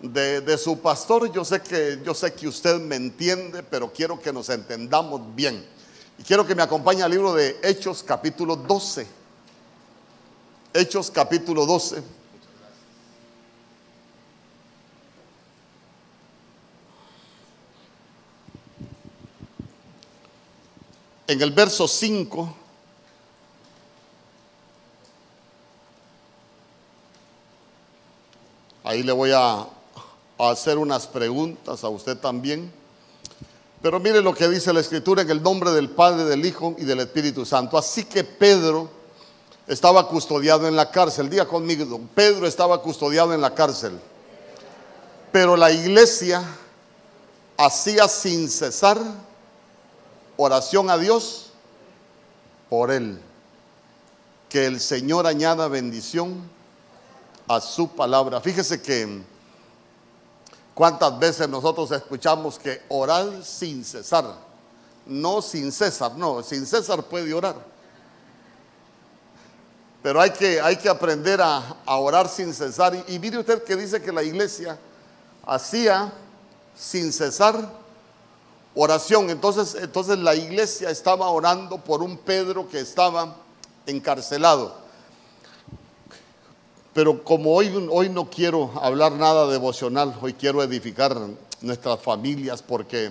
de, su pastor. Yo sé, que, yo sé que usted me entiende, pero quiero que nos entendamos bien. Y quiero que me acompañe al libro de Hechos capítulo 12. Hechos capítulo 12. En el verso 5. Ahí le voy a, a hacer unas preguntas a usted también. Pero mire lo que dice la escritura en el nombre del Padre, del Hijo y del Espíritu Santo. Así que Pedro estaba custodiado en la cárcel. Diga conmigo, Pedro estaba custodiado en la cárcel. Pero la iglesia hacía sin cesar oración a Dios por él. Que el Señor añada bendición a su palabra. Fíjese que cuántas veces nosotros escuchamos que orar sin cesar, no sin César, no, sin César puede orar. Pero hay que, hay que aprender a, orar sin cesar. Y, y mire usted que dice que la iglesia hacía sin cesar oración. Entonces, entonces la iglesia estaba orando por un Pedro que estaba encarcelado. Pero como hoy, hoy no quiero hablar nada devocional, hoy quiero edificar nuestras familias porque,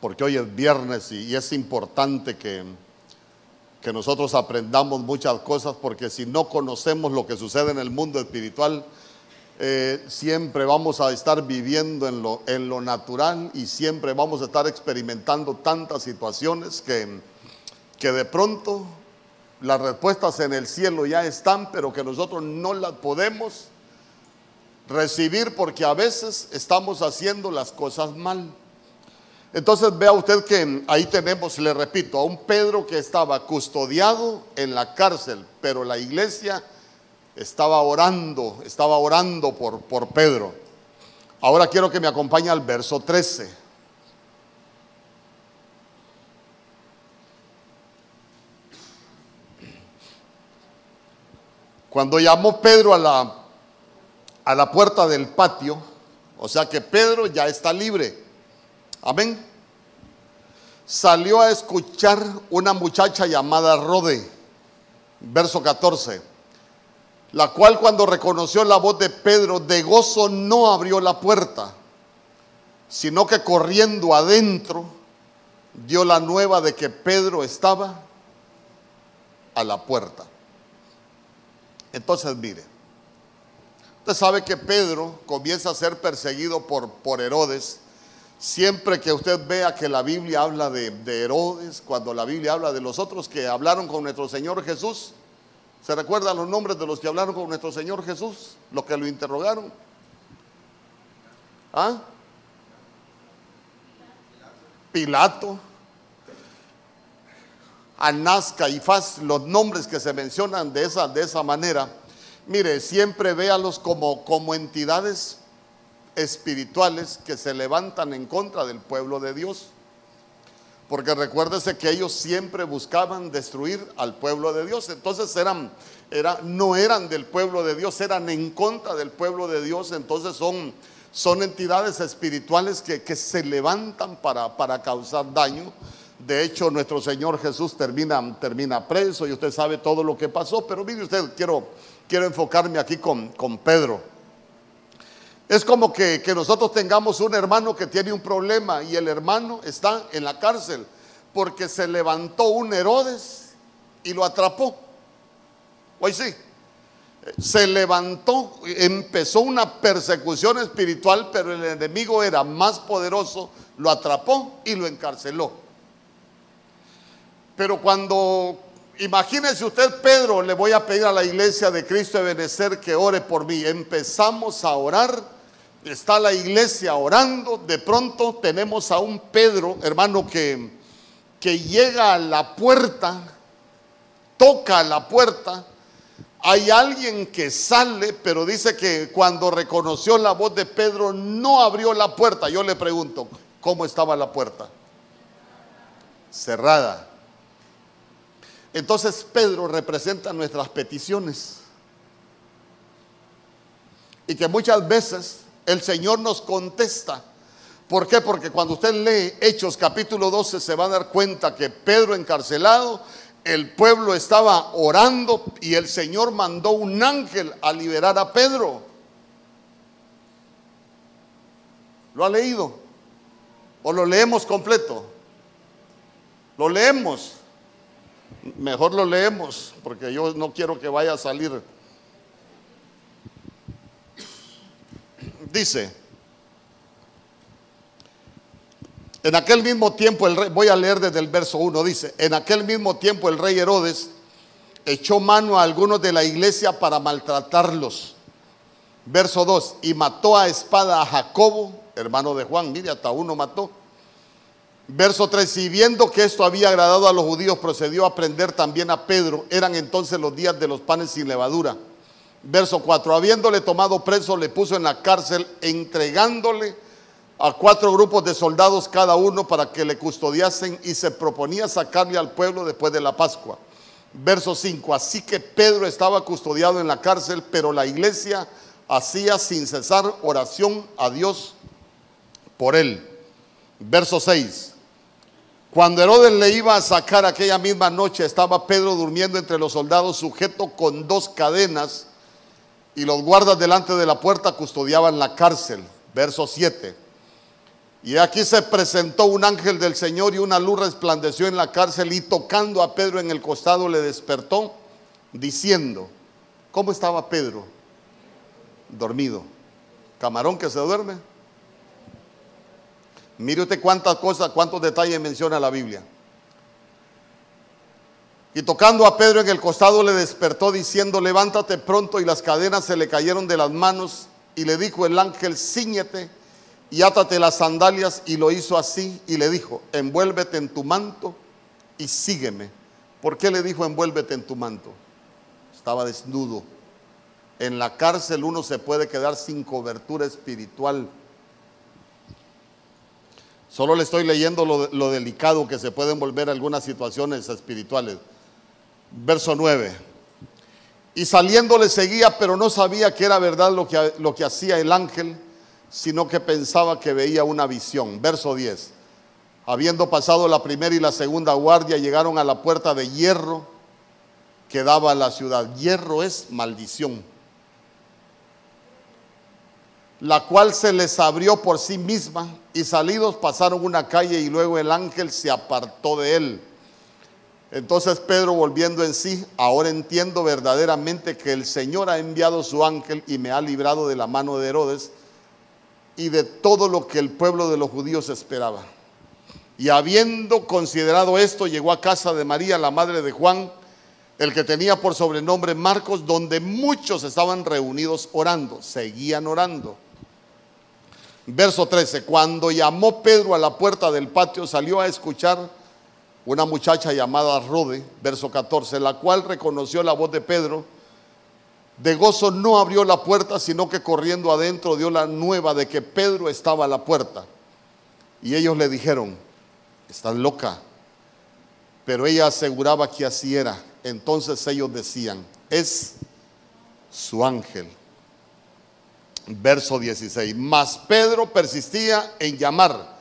porque hoy es viernes y, es importante que, que nosotros aprendamos muchas cosas porque si no conocemos lo que sucede en el mundo espiritual, eh, siempre vamos a estar viviendo en lo, en lo natural y siempre vamos a estar experimentando tantas situaciones que, que de pronto las respuestas en el cielo ya están, pero que nosotros no las podemos recibir porque a veces estamos haciendo las cosas mal. Entonces vea usted que ahí tenemos, le repito, a un Pedro que estaba custodiado en la cárcel, pero la iglesia estaba orando, estaba orando por, por Pedro. Ahora quiero que me acompañe al verso 13. Cuando llamó Pedro a la, a la puerta del patio, o sea que Pedro ya está libre. Amén. Salió a escuchar una muchacha llamada Rode, verso 14 la cual cuando reconoció la voz de Pedro de gozo no abrió la puerta, sino que corriendo adentro dio la nueva de que Pedro estaba a la puerta. Entonces mire, usted sabe que Pedro comienza a ser perseguido por, por Herodes. Siempre que usted vea que la Biblia habla de, de Herodes, cuando la Biblia habla de los otros que hablaron con nuestro Señor Jesús, ¿Se recuerdan los nombres de los que hablaron con nuestro Señor Jesús? Los que lo interrogaron. ¿Ah? Pilato, Anás, Caifás, los nombres que se mencionan de esa, de esa manera. Mire, siempre véalos como, como entidades espirituales que se levantan en contra del pueblo de Dios. Porque recuérdese que ellos siempre buscaban destruir al pueblo de Dios. Entonces eran, era, no eran del pueblo de Dios, eran en contra del pueblo de Dios. Entonces son, son entidades espirituales que, que se levantan para, para causar daño. De hecho, nuestro Señor Jesús termina, termina preso y usted sabe todo lo que pasó. Pero mire usted, quiero, quiero enfocarme aquí con, con Pedro. Es como que, que, nosotros tengamos un hermano que tiene un problema y el hermano está en la cárcel porque se levantó un Herodes y lo atrapó. Hoy sí, se levantó, empezó una persecución espiritual, pero el enemigo era más poderoso, lo atrapó y lo encarceló. Pero cuando, imagínese usted, Pedro, le voy a pedir a la iglesia de Cristo de Benecer que ore por mí. Empezamos a orar está la iglesia orando, de pronto tenemos a un Pedro, hermano, que, que llega a la puerta, toca la puerta, hay alguien que sale, pero dice que cuando reconoció la voz de Pedro no abrió la puerta. Yo le pregunto, ¿cómo estaba la puerta? Cerrada. Entonces Pedro representa nuestras peticiones. y que muchas veces el Señor nos contesta. ¿Por qué? Porque cuando usted lee Hechos capítulo 12 se va a dar cuenta que Pedro encarcelado, el pueblo estaba orando y el Señor mandó un ángel a liberar a Pedro. ¿Lo ha leído? ¿O lo leemos completo? Lo leemos. Mejor lo leemos, porque yo no quiero que vaya a salir. Dice, en aquel mismo tiempo el rey, voy a leer desde el verso 1, dice, en aquel mismo tiempo el rey Herodes echó mano a algunos de la iglesia para maltratarlos. Verso 2, y mató a espada a Jacobo, hermano de Juan, mire, hasta uno mató Verso 3, y viendo que esto había agradado a los judíos, procedió a prender también a Pedro. Eran entonces los días de los panes sin levadura. Verso 4, habiéndole tomado preso, le puso en la cárcel, entregándole a cuatro grupos de soldados cada uno para que le custodiasen y se proponía sacarle al pueblo después de la Pascua. Verso 5, así que Pedro estaba custodiado en la cárcel, pero la iglesia hacía sin cesar oración a Dios por él. Verso 6. Cuando Herodes le iba a sacar aquella misma noche, estaba Pedro durmiendo entre los soldados sujeto con dos cadenas y los guardas delante de la puerta custodiaban la cárcel. Verso 7. Y aquí se presentó un ángel del Señor y una luz resplandeció en la cárcel y tocando a Pedro en el costado le despertó diciendo, ¿cómo estaba Pedro? Dormido. Camarón que se duerme. Mire usted cuántas cosas, cuántos detalles menciona la Biblia. Y tocando a Pedro en el costado le despertó diciendo, levántate pronto y las cadenas se le cayeron de las manos y le dijo el ángel, ciñete y átate las sandalias y lo hizo así y le dijo, envuélvete en tu manto y sígueme. ¿Por qué le dijo envuélvete en tu manto? Estaba desnudo. En la cárcel uno se puede quedar sin cobertura espiritual Solo le estoy leyendo lo, delicado que se pueden volver algunas situaciones espirituales. Verso 9. Y saliendo le seguía, pero no sabía que era verdad lo que, lo que hacía el ángel, sino que pensaba que veía una visión. Verso 10. Habiendo pasado la primera y la segunda guardia, llegaron a la puerta de hierro que daba a la ciudad. Hierro es maldición la cual se les abrió por sí misma y salidos pasaron una calle y luego el ángel se apartó de él. Entonces Pedro volviendo en sí, ahora entiendo verdaderamente que el Señor ha enviado su ángel y me ha librado de la mano de Herodes y de todo lo que el pueblo de los judíos esperaba. Y habiendo considerado esto, llegó a casa de María, la madre de Juan, el que tenía por sobrenombre Marcos, donde muchos estaban reunidos orando, seguían orando. Verso 13, cuando llamó Pedro a la puerta del patio, salió a escuchar una muchacha llamada Rode, verso 14, la cual reconoció la voz de Pedro. De gozo no abrió la puerta, sino que corriendo adentro dio la nueva de que Pedro estaba a la puerta. Y ellos le dijeron, estás loca. Pero ella aseguraba que así era. Entonces ellos decían, es su ángel verso 16. Mas Pedro persistía en llamar.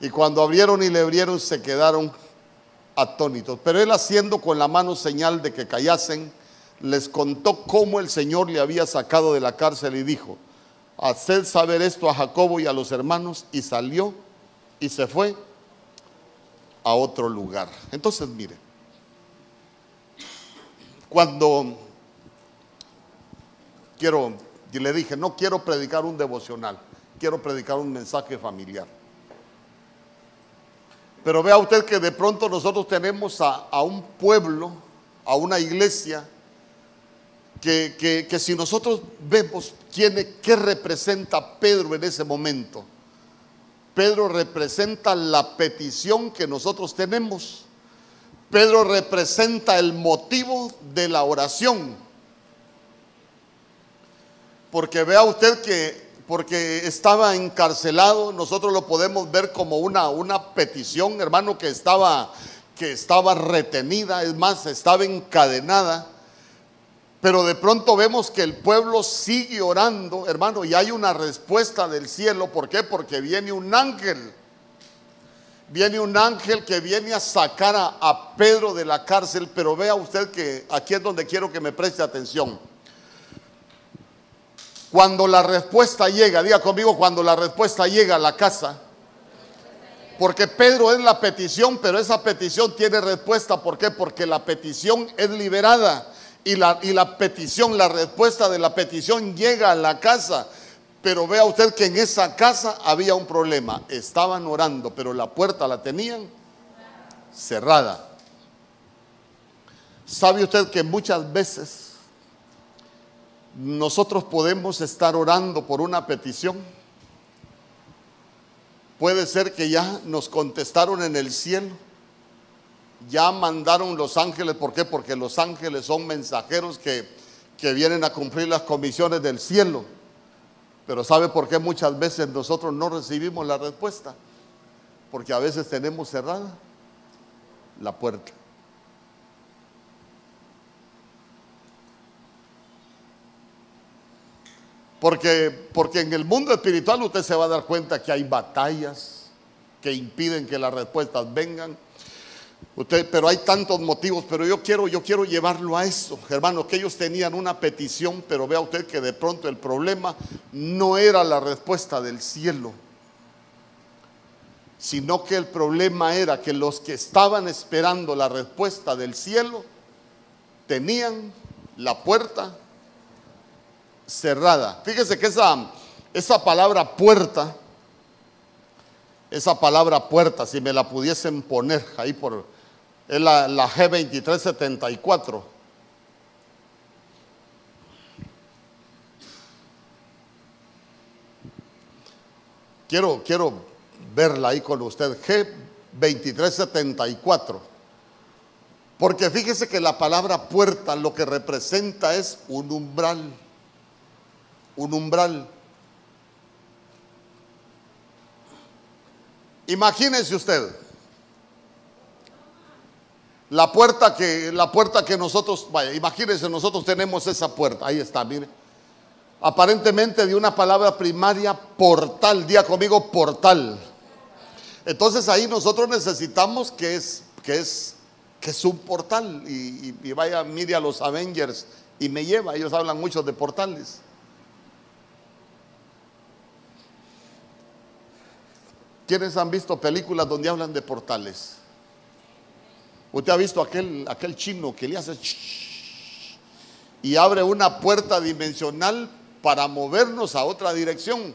Y cuando abrieron y le abrieron, se quedaron atónitos. Pero él haciendo con la mano señal de que callasen, les contó cómo el Señor le había sacado de la cárcel y dijo, haced saber esto a Jacobo y a los hermanos. Y salió y se fue a otro lugar. Entonces, mire, cuando quiero y le dije, no quiero predicar un devocional, quiero predicar un mensaje familiar. Pero vea usted que de pronto nosotros tenemos a, un pueblo, a una iglesia, que, si nosotros vemos quién, qué representa Pedro en ese momento, Pedro representa la petición que nosotros tenemos. Pedro representa el motivo de la oración. Porque vea usted que porque estaba encarcelado, nosotros lo podemos ver como una, una petición, hermano, que estaba, que estaba retenida, es más, estaba encadenada. Pero de pronto vemos que el pueblo sigue orando, hermano, y hay una respuesta del cielo. ¿Por qué? Porque viene un ángel. Viene un ángel que viene a sacar a, a Pedro de la cárcel, pero vea usted que aquí es donde quiero que me preste atención. Cuando la respuesta llega, diga conmigo, cuando la respuesta llega a la casa, porque Pedro es la petición, pero esa petición tiene respuesta. ¿Por qué? Porque la petición es liberada y la, y la petición, la respuesta de la petición llega a la casa. Pero vea usted que en esa casa había un problema. Estaban orando, pero la puerta la tenían cerrada. ¿Sabe usted que muchas veces nosotros podemos estar orando por una petición. Puede ser que ya nos contestaron en el cielo. Ya mandaron los ángeles. ¿Por qué? Porque los ángeles son mensajeros que, que vienen a cumplir las comisiones del cielo. Pero ¿sabe por qué muchas veces nosotros no recibimos la respuesta? Porque a veces tenemos cerrada la puerta. Porque, porque en el mundo espiritual usted se va a dar cuenta que hay batallas que impiden que las respuestas vengan. Usted, pero hay tantos motivos, pero yo quiero, yo quiero llevarlo a eso, hermano, que ellos tenían una petición, pero vea usted que de pronto el problema no era la respuesta del cielo, sino que el problema era que los que estaban esperando la respuesta del cielo tenían la puerta cerrada. Fíjese que esa, esa palabra puerta, esa palabra puerta, si me la pudiesen poner ahí por, es la, la G2374. Quiero, quiero verla ahí con usted, G2374. Porque fíjese que la palabra puerta lo que representa es un umbral un umbral. Imagínense usted la puerta que la puerta que nosotros, vaya, imagínense nosotros tenemos esa puerta, ahí está, mire. Aparentemente de una palabra primaria portal, día conmigo portal. Entonces ahí nosotros necesitamos que es que es que es un portal y, y vaya mire a los Avengers y me lleva, ellos hablan mucho de portales. ¿Quiénes han visto películas donde hablan de portales? Usted ha visto aquel, aquel chino que le hace y abre una puerta dimensional para movernos a otra dirección,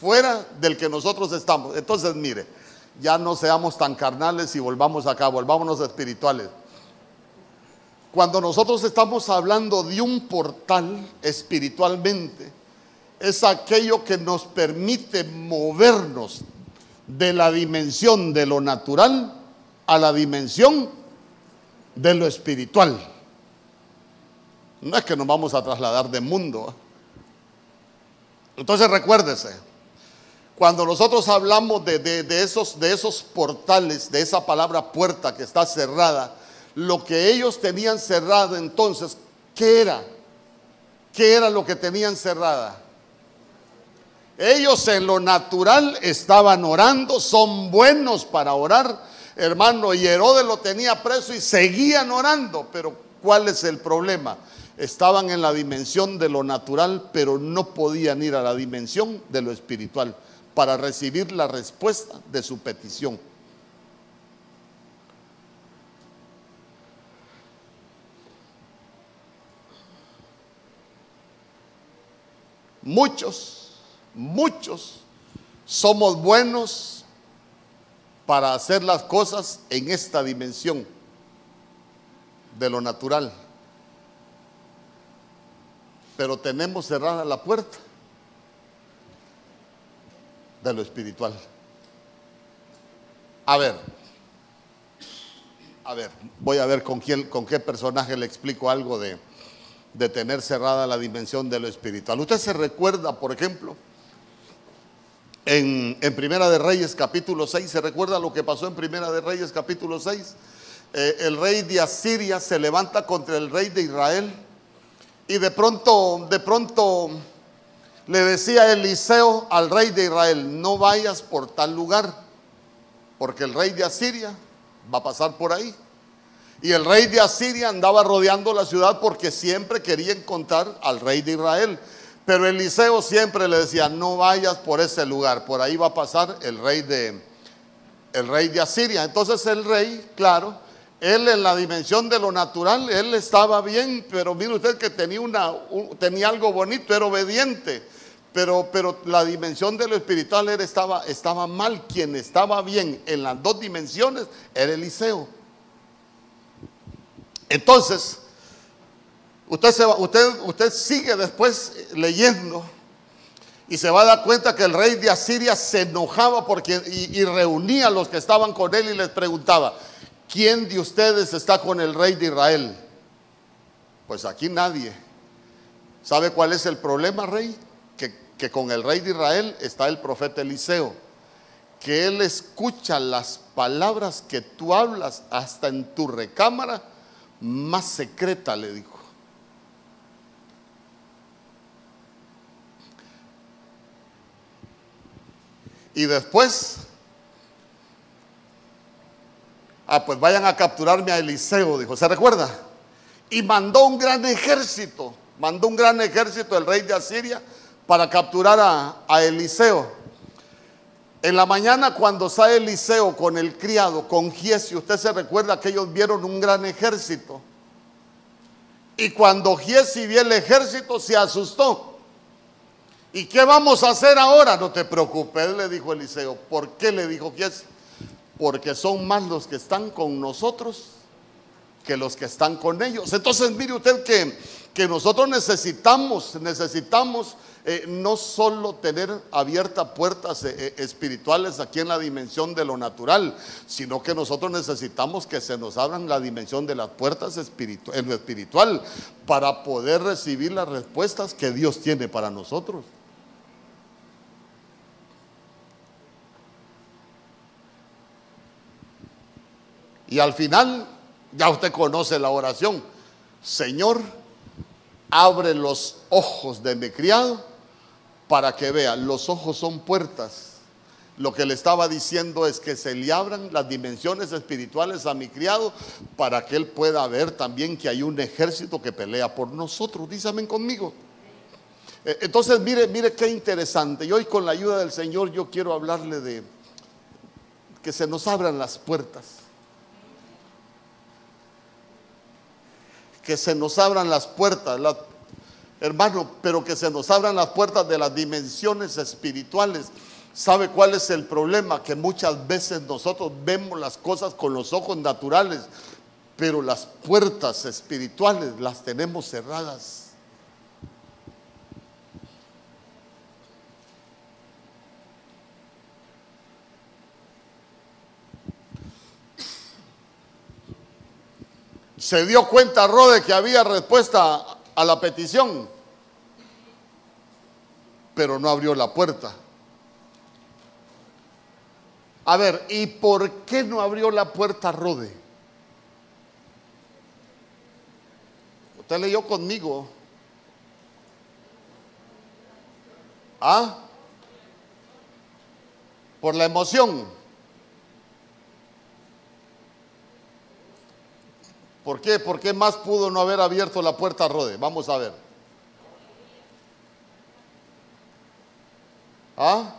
fuera del que nosotros estamos. Entonces, mire, ya no seamos tan carnales y volvamos acá, volvámonos espirituales. Cuando nosotros estamos hablando de un portal espiritualmente, es aquello que nos permite movernos de la dimensión de lo natural a la dimensión de lo espiritual. No es que nos vamos a trasladar de mundo. Entonces recuérdese, cuando nosotros hablamos de, esos, de esos portales, de esa palabra puerta que está cerrada, lo que ellos tenían cerrado entonces, ¿qué era? ¿Qué era lo que tenían cerrada? Ellos en lo natural estaban orando, son buenos para orar, hermano, y Herodes lo tenía preso y seguían orando, pero ¿cuál es el problema? Estaban en la dimensión de lo natural, pero no podían ir a la dimensión de lo espiritual para recibir la respuesta de su petición. Muchos muchos somos buenos para hacer las cosas en esta dimensión de lo natural. Pero tenemos cerrada la puerta de lo espiritual. A ver, a ver, voy a ver con, quién, con qué personaje le explico algo de, de tener cerrada la dimensión de lo espiritual. Usted se recuerda, por ejemplo, en, Primera de Reyes capítulo 6. ¿Se recuerda lo que pasó en Primera de Reyes capítulo 6? Eh, el rey de Asiria se levanta contra el rey de Israel Y de pronto, de pronto le decía Eliseo al rey de Israel, no vayas por tal lugar, porque el rey de Asiria va a pasar por ahí. Y el rey de Asiria andaba rodeando la ciudad porque siempre quería encontrar al rey de Israel. Pero Eliseo siempre le decía, no vayas por ese lugar, por ahí va a pasar el rey de, el rey de Asiria. Entonces el rey, claro, él en la dimensión de lo natural, él estaba bien, pero mire usted que tenía, una, tenía algo bonito, era obediente. Pero, pero la dimensión de lo espiritual él estaba, estaba mal. Quien estaba bien en las dos dimensiones era Eliseo. Entonces, usted, sigue después leyendo y se va a dar cuenta que el rey de Asiria se enojaba porque, y, reunía a los que estaban con él y les preguntaba, ¿quién de ustedes está con el rey de Israel? Pues aquí nadie. ¿Sabe cuál es el problema, rey? Que con el rey de Israel está el profeta Eliseo, que él escucha las palabras que tú hablas hasta en tu recámara más secreta, le dijo. Y después, ah, pues vayan a capturarme a Eliseo, dijo, ¿se recuerda? Y mandó un gran ejército, mandó un gran ejército el rey de Asiria para capturar a, Eliseo. En la mañana cuando sale Eliseo con el criado, con Giesi, usted se recuerda que ellos vieron un gran ejército. Y cuando Giesi vio el ejército se asustó. ¿Y qué vamos a hacer ahora? No te preocupes, le dijo Eliseo. ¿Por qué le dijo Giesi? Porque son más los que están con nosotros que los que están con ellos. Entonces mire usted que, que nosotros necesitamos, necesitamos eh, no solo tener abiertas puertas eh, eh, espirituales aquí en la dimensión de lo natural, sino que nosotros necesitamos que se nos abran la dimensión de las puertas en lo espiritual para poder recibir las respuestas que Dios tiene para nosotros. Y al final, ya usted conoce la oración, Señor, abre los ojos de mi criado para que vea, los ojos son puertas. Lo que le estaba diciendo es que se le abran las dimensiones espirituales a mi criado para que él pueda ver también que hay un ejército que pelea por nosotros. Dísame conmigo. Eh, entonces, mire, mire qué interesante. Y hoy con la ayuda del Señor yo quiero hablarle de que se nos abran las puertas. Que se nos abran las puertas. Hermano, pero que se nos abran las puertas de las dimensiones espirituales. ¿Sabe cuál es el problema? Que muchas veces nosotros vemos las cosas con los ojos naturales, pero las puertas espirituales las tenemos cerradas. Se dio cuenta Rode que había respuesta a la petición, pero no abrió la puerta. A ver, ¿y por qué no abrió la puerta Rode? Usted leyó conmigo. ¿Ah? Por la emoción. ¿Por qué? ¿Por qué más pudo no haber abierto la puerta a Rode? Vamos a ver. ¿Ah?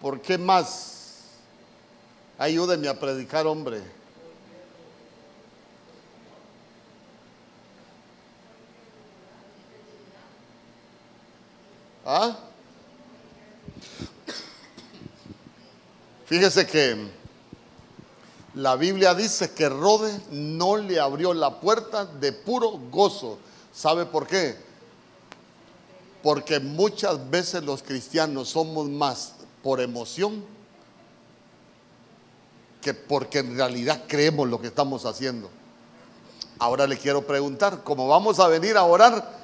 ¿Por qué más? Ayúdenme a predicar, hombre. ¿Ah? Fíjese que la Biblia dice que Rode no le abrió la puerta de puro gozo. ¿Sabe por qué? Porque muchas veces los cristianos somos más por emoción que porque en realidad creemos lo que estamos haciendo. Ahora le quiero preguntar, como vamos a venir a orar,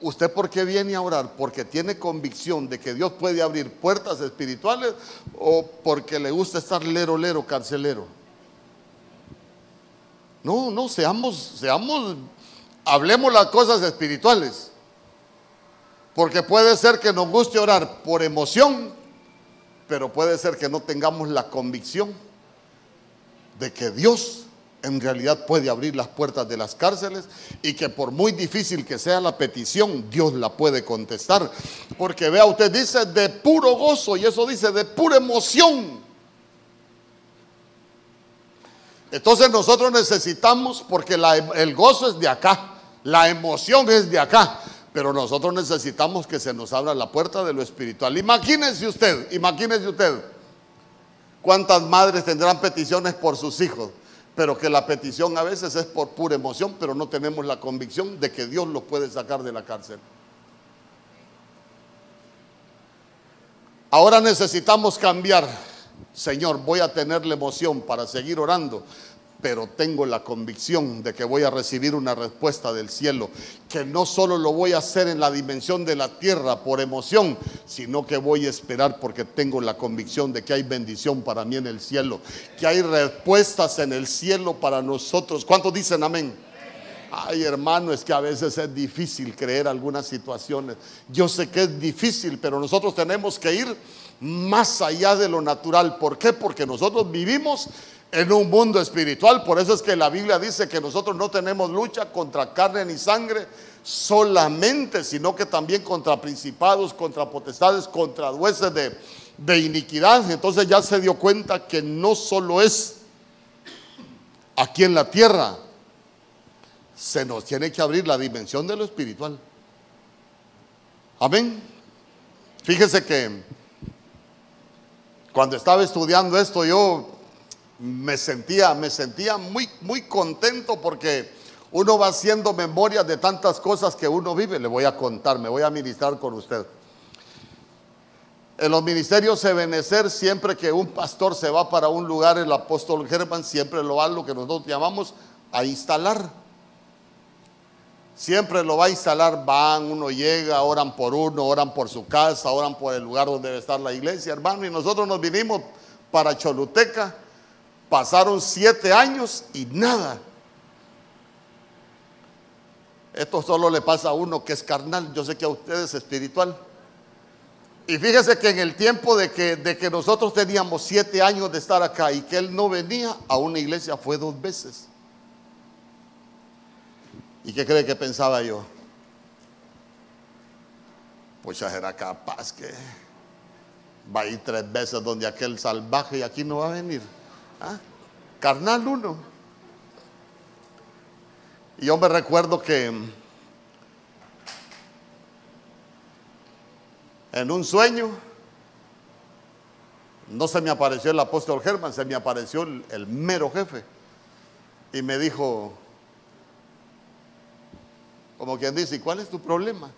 ¿Usted por qué viene a orar? ¿Porque tiene convicción de que Dios puede abrir puertas espirituales o porque le gusta estar lero, lero, carcelero? No, no, seamos, seamos, hablemos las cosas espirituales. Porque puede ser que nos guste orar por emoción, pero puede ser que no tengamos la convicción de que Dios en realidad puede abrir las puertas de las cárceles y que por muy difícil que sea la petición, Dios la puede contestar. Porque vea, usted dice de puro gozo y eso dice de pura emoción. Entonces nosotros necesitamos, porque el gozo es de acá, la emoción es de acá, pero nosotros necesitamos que se nos abra la puerta de lo espiritual. Imagínense usted, imagínense usted, cuántas madres tendrán peticiones por sus hijos pero que la petición a veces es por pura emoción, pero no tenemos la convicción de que Dios los puede sacar de la cárcel. Ahora necesitamos cambiar. Señor, voy a tener la emoción para seguir orando, pero tengo la convicción de que voy a recibir una respuesta del cielo, que no solo lo voy a hacer en la dimensión de la tierra por emoción, sino que voy a esperar porque tengo la convicción de que hay bendición para mí en el cielo, que hay respuestas en el cielo para nosotros. ¿Cuántos dicen amén? Ay, hermano, es que a veces es difícil creer algunas situaciones. Yo sé que es difícil, pero nosotros tenemos que ir más allá de lo natural. ¿Por qué? Porque nosotros vivimos en un mundo espiritual. Por eso es que la Biblia dice que nosotros no tenemos lucha contra carne ni sangre solamente, sino que también contra principados, contra potestades, contra jueces de, de iniquidad. Entonces ya se dio cuenta que no solo es aquí en la tierra, se nos tiene que abrir la dimensión de lo espiritual. Amén. Fíjese que cuando estaba estudiando esto yo me sentía, me sentía muy, muy contento porque uno va haciendo memoria de tantas cosas que uno vive. Le voy a contar, me voy a ministrar con usted. En los ministerios Ebenecer, siempre que un pastor se va para un lugar, el apóstol Germán siempre lo va lo que nosotros llamamos a instalar. Siempre lo va a instalar, van, uno llega, oran por uno, oran por su casa, oran por el lugar donde debe estar la iglesia, hermano. Y nosotros nos vinimos para Choluteca Pasaron siete años y nada. Esto solo le pasa a uno que es carnal. Yo sé que a ustedes es espiritual. Y fíjese que en el tiempo de que, de que nosotros teníamos siete años de estar acá y que él no venía a una iglesia fue dos veces. ¿Y qué cree que pensaba yo? Pues ya era capaz que va a ir tres veces donde aquel salvaje y aquí no va a venir. ¿Ah? Carnal uno. Y yo me recuerdo que en un sueño no se me apareció el apóstol Germán, se me apareció el, mero jefe. Y me dijo, como quien dice, ¿y cuál es tu problema?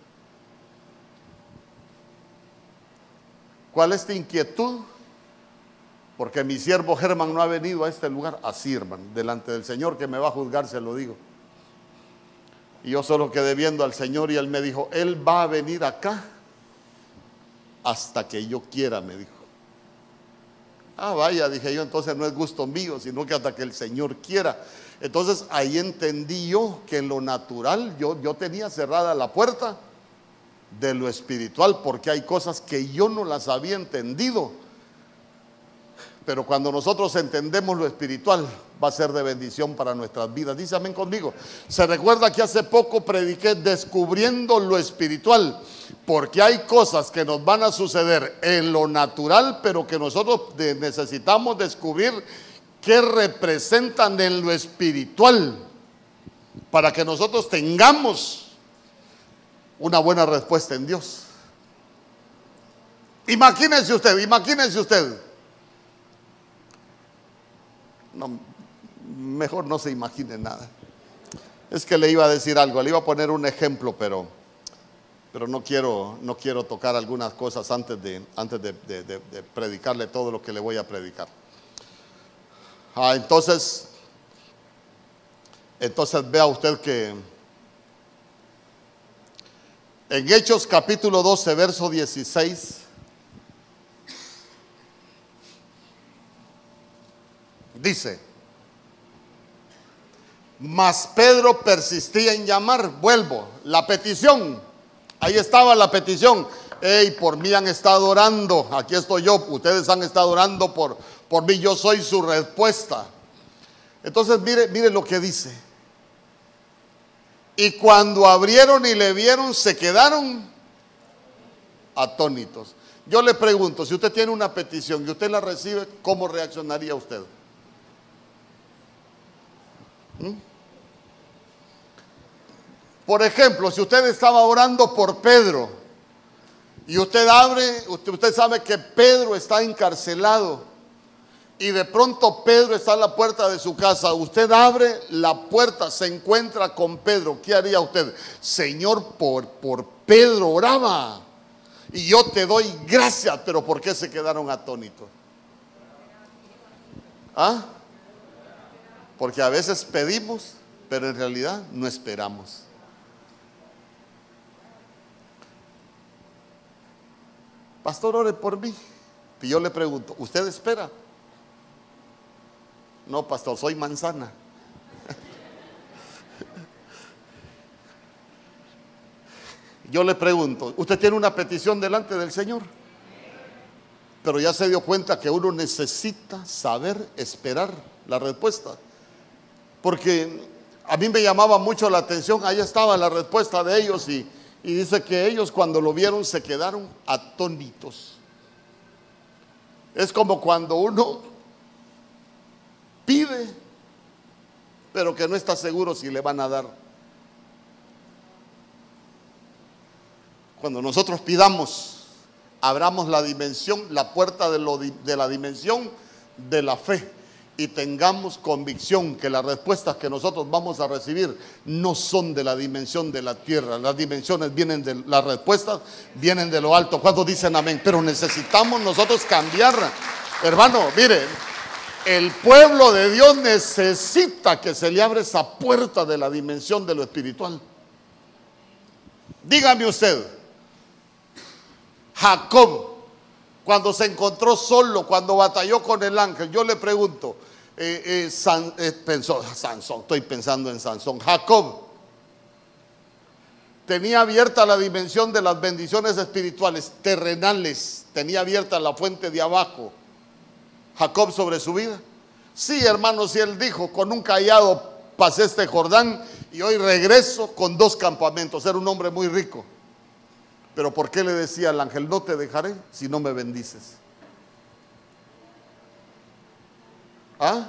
¿Cuál es tu inquietud? Porque mi siervo Germán no ha venido a este lugar. Así, hermano, delante del Señor que me va a juzgar, se lo digo. Y yo solo quedé viendo al Señor y Él me dijo, Él va a venir acá hasta que yo quiera, me dijo. Ah, vaya, dije yo, entonces no es gusto mío, sino que hasta que el Señor quiera. Entonces ahí entendí yo que en lo natural yo, yo tenía cerrada la puerta de lo espiritual, porque hay cosas que yo no las había entendido pero cuando nosotros entendemos lo espiritual, va a ser de bendición para nuestras vidas. Dice amén conmigo. Se recuerda que hace poco prediqué descubriendo lo espiritual, porque hay cosas que nos van a suceder en lo natural, pero que nosotros necesitamos descubrir qué representan en lo espiritual, para que nosotros tengamos una buena respuesta en Dios. Imagínense usted, imagínense usted no, mejor no se imagine nada. Es que le iba a decir algo, le iba a poner un ejemplo, pero, pero no, quiero, no quiero tocar algunas cosas antes, de, antes de, predicarle todo lo que le voy a predicar. Ah, entonces, entonces vea usted que En Hechos capítulo 12, verso 16. Dice, mas Pedro persistía en llamar, vuelvo, la petición, ahí estaba la petición, hey, por mí han estado orando, aquí estoy yo, ustedes han estado orando por, por mí, yo soy su respuesta. Entonces mire, mire lo que dice. Y cuando abrieron y le vieron, se quedaron atónitos. Yo le pregunto, si usted tiene una petición y usted la recibe, ¿cómo reaccionaría usted? ¿Mm? Por ejemplo, si usted estaba orando por Pedro y usted abre, usted, sabe que Pedro está encarcelado y de pronto Pedro está a la puerta de su casa, usted abre la puerta, se encuentra con Pedro, ¿qué haría usted? Señor, por, por Pedro oraba y yo te doy gracias, pero ¿por qué se quedaron atónitos? ¿Ah? Porque a veces pedimos, pero en realidad no esperamos. Pastor, ore por mí. Y yo le pregunto, ¿usted espera? No, pastor, soy manzana. Yo le pregunto, ¿usted tiene una petición delante del Señor? Pero ya se dio cuenta que uno necesita saber esperar la respuesta. Porque a mí me llamaba mucho la atención, ahí estaba la respuesta de ellos y dice que ellos cuando lo vieron se quedaron atónitos. Es como cuando uno pide, pero que no está seguro si le van a dar. Cuando nosotros pidamos, abramos la dimensión, la puerta de la dimensión de la fe y tengamos convicción que las respuestas que nosotros vamos a recibir no son de la dimensión de la tierra. Las dimensiones vienen de las respuestas, vienen de lo alto. Cuando dicen amén? Pero necesitamos nosotros cambiar. Hermano, mire, el pueblo de Dios necesita que se le abra esa puerta de la dimensión de lo espiritual. Dígame usted, Jacob, cuando se encontró solo, cuando batalló con el ángel, yo le pregunto, eh, eh, eh, pensó, Sansón, estoy pensando en Sansón, Jacob tenía abierta la dimensión de las bendiciones espirituales, terrenales, tenía abierta la fuente de abajo. Jacob sobre su vida. Sí, hermanos, y él dijo, con un callado pasé este Jordán y hoy regreso con dos campamentos. Era un hombre muy rico. Pero ¿por qué le decía al ángel, no te dejaré si no me bendices? ¿Ah?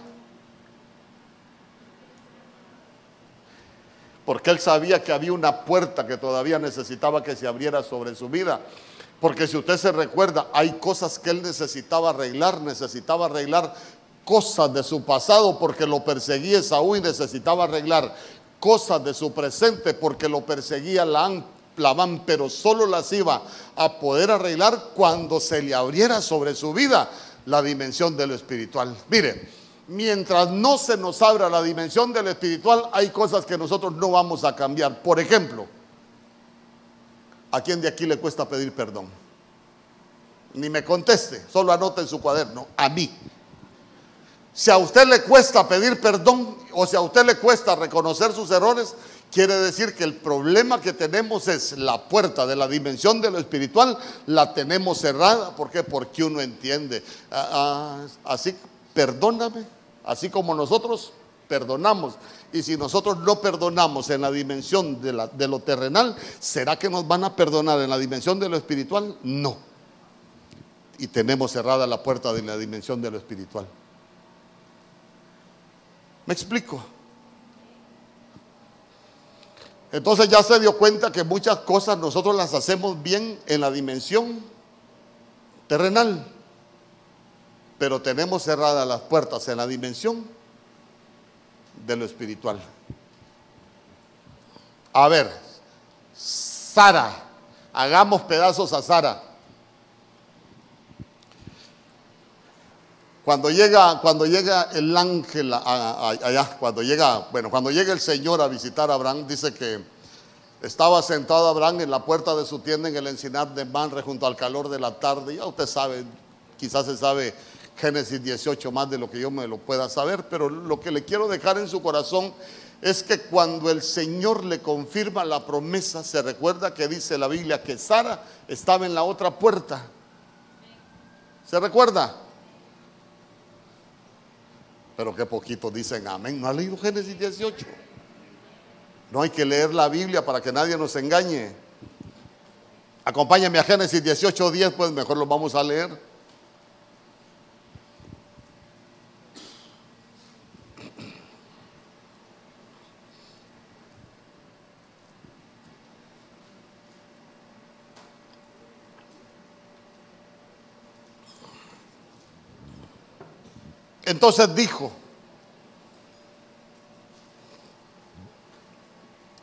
Porque él sabía que había una puerta que todavía necesitaba que se abriera sobre su vida. Porque si usted se recuerda, hay cosas que él necesitaba arreglar, necesitaba arreglar cosas de su pasado porque lo perseguía Saúl y necesitaba arreglar cosas de su presente porque lo perseguía Labán, pero solo las iba a poder arreglar cuando se le abriera sobre su vida la dimensión de lo espiritual. Mire, mientras no se nos abra la dimensión del espiritual, hay cosas que nosotros no vamos a cambiar. Por ejemplo, ¿a quién de aquí le cuesta pedir perdón? Ni me conteste, solo anote en su cuaderno, a mí. Si a usted le cuesta pedir perdón o si a usted le cuesta reconocer sus errores, quiere decir que el problema que tenemos es la puerta de la dimensión de lo espiritual, la tenemos cerrada. ¿Por qué? Porque uno entiende. Ah, ah, así, perdóname Así como nosotros perdonamos. Y si nosotros no perdonamos en la dimensión de, lo terrenal, ¿será que nos van a perdonar en la dimensión de lo espiritual? No. Y tenemos cerrada la puerta de la dimensión de lo espiritual. ¿Me explico? Entonces ya se dio cuenta que muchas cosas nosotros las hacemos bien en la dimensión terrenal pero tenemos cerradas las puertas en la dimensión de lo espiritual. A ver, Sara, hagamos pedazos a Sara. Cuando llega, cuando llega el ángel allá, cuando llega, bueno, cuando llega el Señor a visitar a Abraham, dice que Estaba sentado Abraham en la puerta de su tienda en el encinar de Manre junto al calor de la tarde. Ya usted sabe, quizás se sabe Génesis 18 más de lo que yo me lo pueda saber, pero lo que le quiero dejar en su corazón es que cuando el Señor le confirma la promesa, se recuerda que dice la Biblia que Sara estaba en la otra puerta. ¿Se recuerda? Pero qué poquito dicen amén. ¿No ha leído Génesis 18? No hay que leer la Biblia para que nadie nos engañe. Acompáñame a Génesis 18, 10, pues mejor lo vamos a leer. Entonces dijo,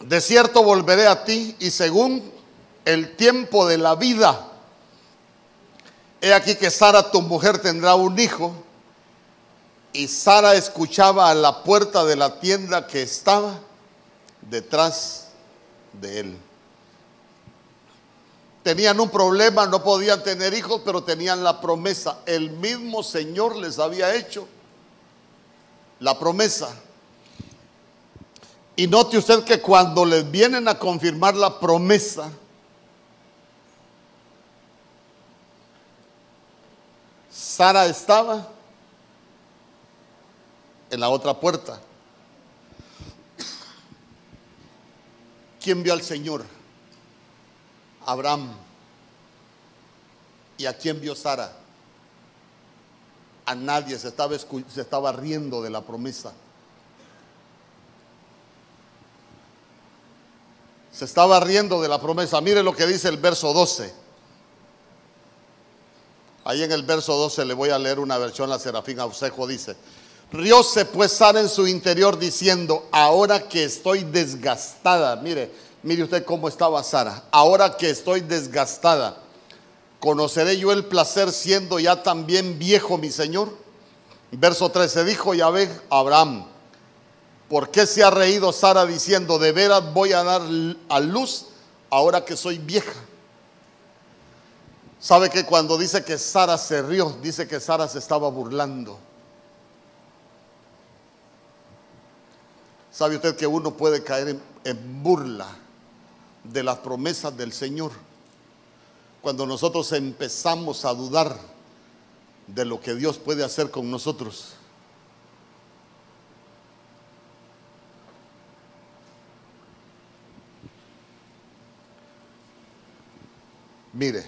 de cierto volveré a ti y según el tiempo de la vida, he aquí que Sara tu mujer tendrá un hijo. Y Sara escuchaba a la puerta de la tienda que estaba detrás de él. Tenían un problema, no podían tener hijos, pero tenían la promesa. El mismo Señor les había hecho la promesa. Y note usted que cuando les vienen a confirmar la promesa, Sara estaba en la otra puerta. ¿Quién vio al Señor? Abraham. ¿Y a quién vio Sara? a nadie, se estaba, se estaba riendo de la promesa. Se estaba riendo de la promesa. Mire lo que dice el verso 12. Ahí en el verso 12 le voy a leer una versión, la Serafín Ausejo dice, rióse pues Sara en su interior diciendo, ahora que estoy desgastada, mire, mire usted cómo estaba Sara, ahora que estoy desgastada ¿Conoceré yo el placer siendo ya también viejo mi Señor? Verso 13 dijo Yahvé a Abraham, ¿por qué se ha reído Sara diciendo, de veras voy a dar a luz ahora que soy vieja? ¿Sabe que cuando dice que Sara se rió, dice que Sara se estaba burlando? ¿Sabe usted que uno puede caer en, en burla de las promesas del Señor? cuando nosotros empezamos a dudar de lo que Dios puede hacer con nosotros. Mire,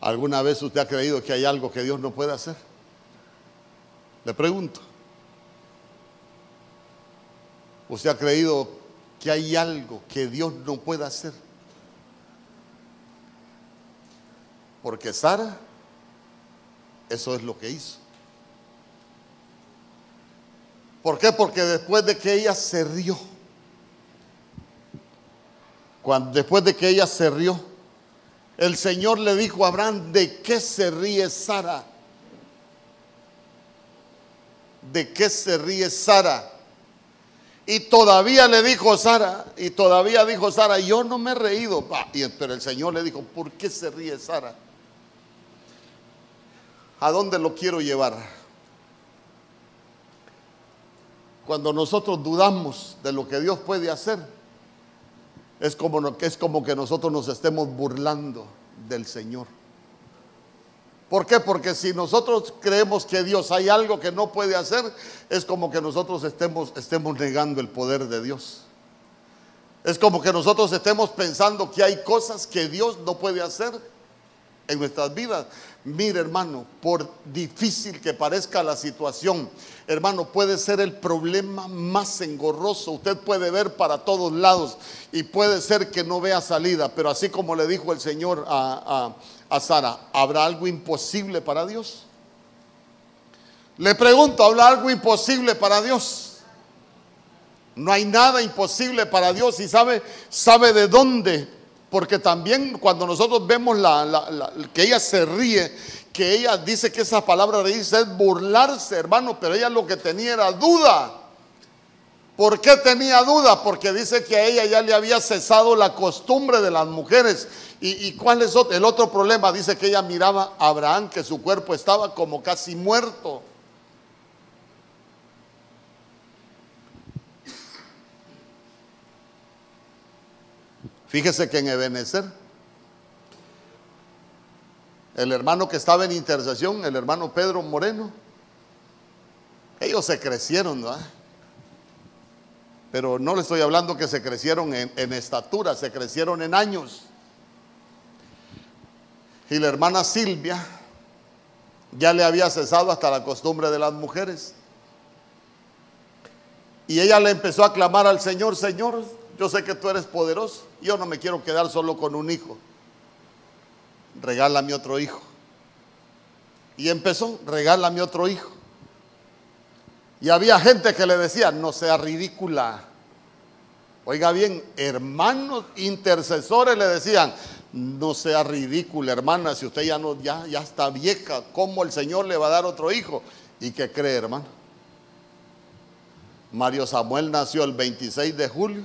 ¿alguna vez usted ha creído que hay algo que Dios no puede hacer? Le pregunto. ¿Usted ha creído que hay algo que Dios no puede hacer? Porque Sara, eso es lo que hizo. ¿Por qué? Porque después de que ella se rió, cuando, después de que ella se rió, el Señor le dijo a Abraham, ¿de qué se ríe Sara? ¿De qué se ríe Sara? Y todavía le dijo Sara, y todavía dijo Sara, yo no me he reído. Pero el Señor le dijo, ¿por qué se ríe Sara? ¿A dónde lo quiero llevar? Cuando nosotros dudamos de lo que Dios puede hacer, es como, es como que nosotros nos estemos burlando del Señor. ¿Por qué? Porque si nosotros creemos que Dios hay algo que no puede hacer, es como que nosotros estemos, estemos negando el poder de Dios. Es como que nosotros estemos pensando que hay cosas que Dios no puede hacer en nuestras vidas. Mire, hermano, por difícil que parezca la situación, hermano, puede ser el problema más engorroso. Usted puede ver para todos lados y puede ser que no vea salida, pero así como le dijo el Señor a, a Sara, ¿habrá algo imposible para Dios? Le pregunto, ¿habrá algo imposible para Dios? No hay nada imposible para Dios y sabe, sabe de dónde Porque también cuando nosotros vemos que ella se ríe, que ella dice que esa palabra reírse es burlarse, hermano, pero ella lo que tenía era duda. ¿Por qué tenía duda? Porque dice que a ella ya le había cesado la costumbre de las mujeres. ¿Y, cuál es el otro problema? Dice que ella miraba a Abraham, que su cuerpo estaba como casi muerto. Fíjese que en Ebenezer, el hermano que estaba en intercesión, el hermano Pedro Moreno, ellos se crecieron, ¿no? Pero no le estoy hablando que se crecieron en, en estatura, se crecieron en años. Y la hermana Silvia ya le había cesado hasta la costumbre de las mujeres. Y ella le empezó a clamar al Señor, Señor, yo sé que tú eres poderoso, yo no me quiero quedar solo con un hijo. Regálame otro hijo. Y empezó, regálame otro hijo. Y había gente que le decía, no sea ridícula. Oiga bien, hermanos intercesores le decían, no sea ridícula, hermana, si usted ya no ya ya está vieja, ¿cómo el Señor le va a dar otro hijo? ¿Y qué cree, hermano? Mario Samuel nació el 26 de julio.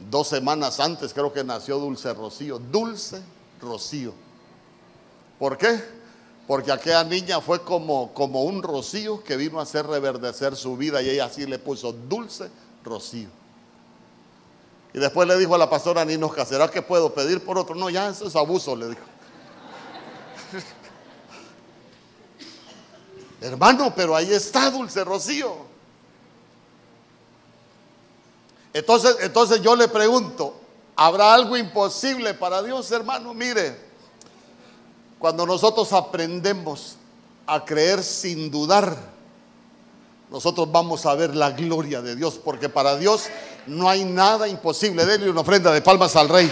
Dos semanas antes creo que nació Dulce Rocío. Dulce Rocío. ¿Por qué? Porque aquella niña fue como, como un rocío que vino a hacer reverdecer su vida y ella así le puso Dulce Rocío. Y después le dijo a la pastora Ninosca, ¿será que puedo pedir por otro? No, ya eso es abuso, le dijo. Hermano, pero ahí está Dulce Rocío. Entonces, entonces yo le pregunto, ¿habrá algo imposible para Dios, hermano? Mire, cuando nosotros aprendemos a creer sin dudar, nosotros vamos a ver la gloria de Dios, porque para Dios no hay nada imposible. Denle una ofrenda de palmas al Rey.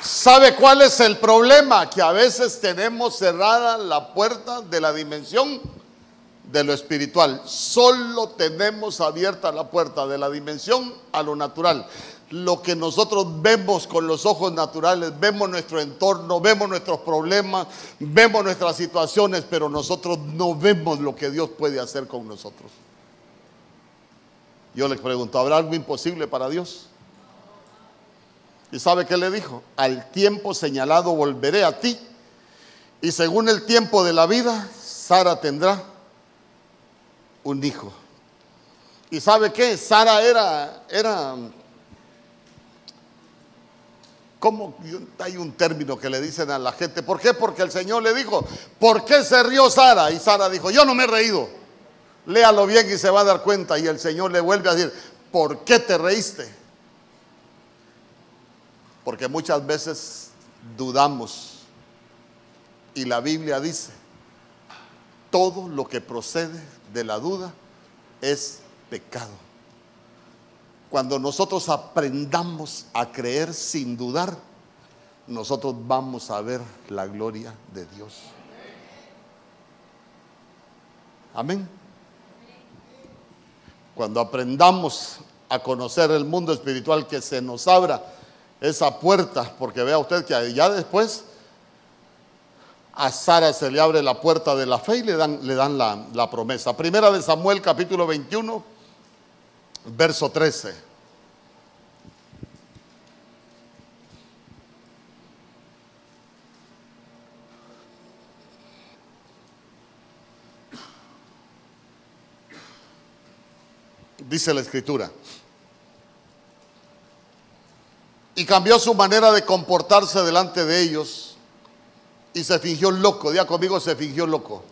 ¿Sabe cuál es el problema? Que a veces tenemos cerrada la puerta de la dimensión de lo espiritual. Solo tenemos abierta la puerta de la dimensión a lo natural lo que nosotros vemos con los ojos naturales, vemos nuestro entorno, vemos nuestros problemas, vemos nuestras situaciones, pero nosotros no vemos lo que Dios puede hacer con nosotros. Yo les pregunto, ¿habrá algo imposible para Dios? ¿Y sabe qué le dijo? Al tiempo señalado volveré a ti y según el tiempo de la vida, Sara tendrá un hijo. ¿Y sabe qué? Sara era, era ¿Cómo hay un término que le dicen a la gente? ¿Por qué? Porque el Señor le dijo, ¿por qué se rió Sara? Y Sara dijo, yo no me he reído. Léalo bien y se va a dar cuenta. Y el Señor le vuelve a decir, ¿por qué te reíste? Porque muchas veces dudamos. Y la Biblia dice, todo lo que procede de la duda es pecado. Cuando nosotros aprendamos a creer sin dudar, nosotros vamos a ver la gloria de Dios. Amén. Cuando aprendamos a conocer el mundo espiritual, que se nos abra esa puerta, porque vea usted que ya después a Sara se le abre la puerta de la fe y le dan, le dan la, la promesa. Primera de Samuel capítulo 21 verso 13. Dice la escritura. Y cambió su manera de comportarse delante de ellos y se fingió loco. Día conmigo, se fingió loco.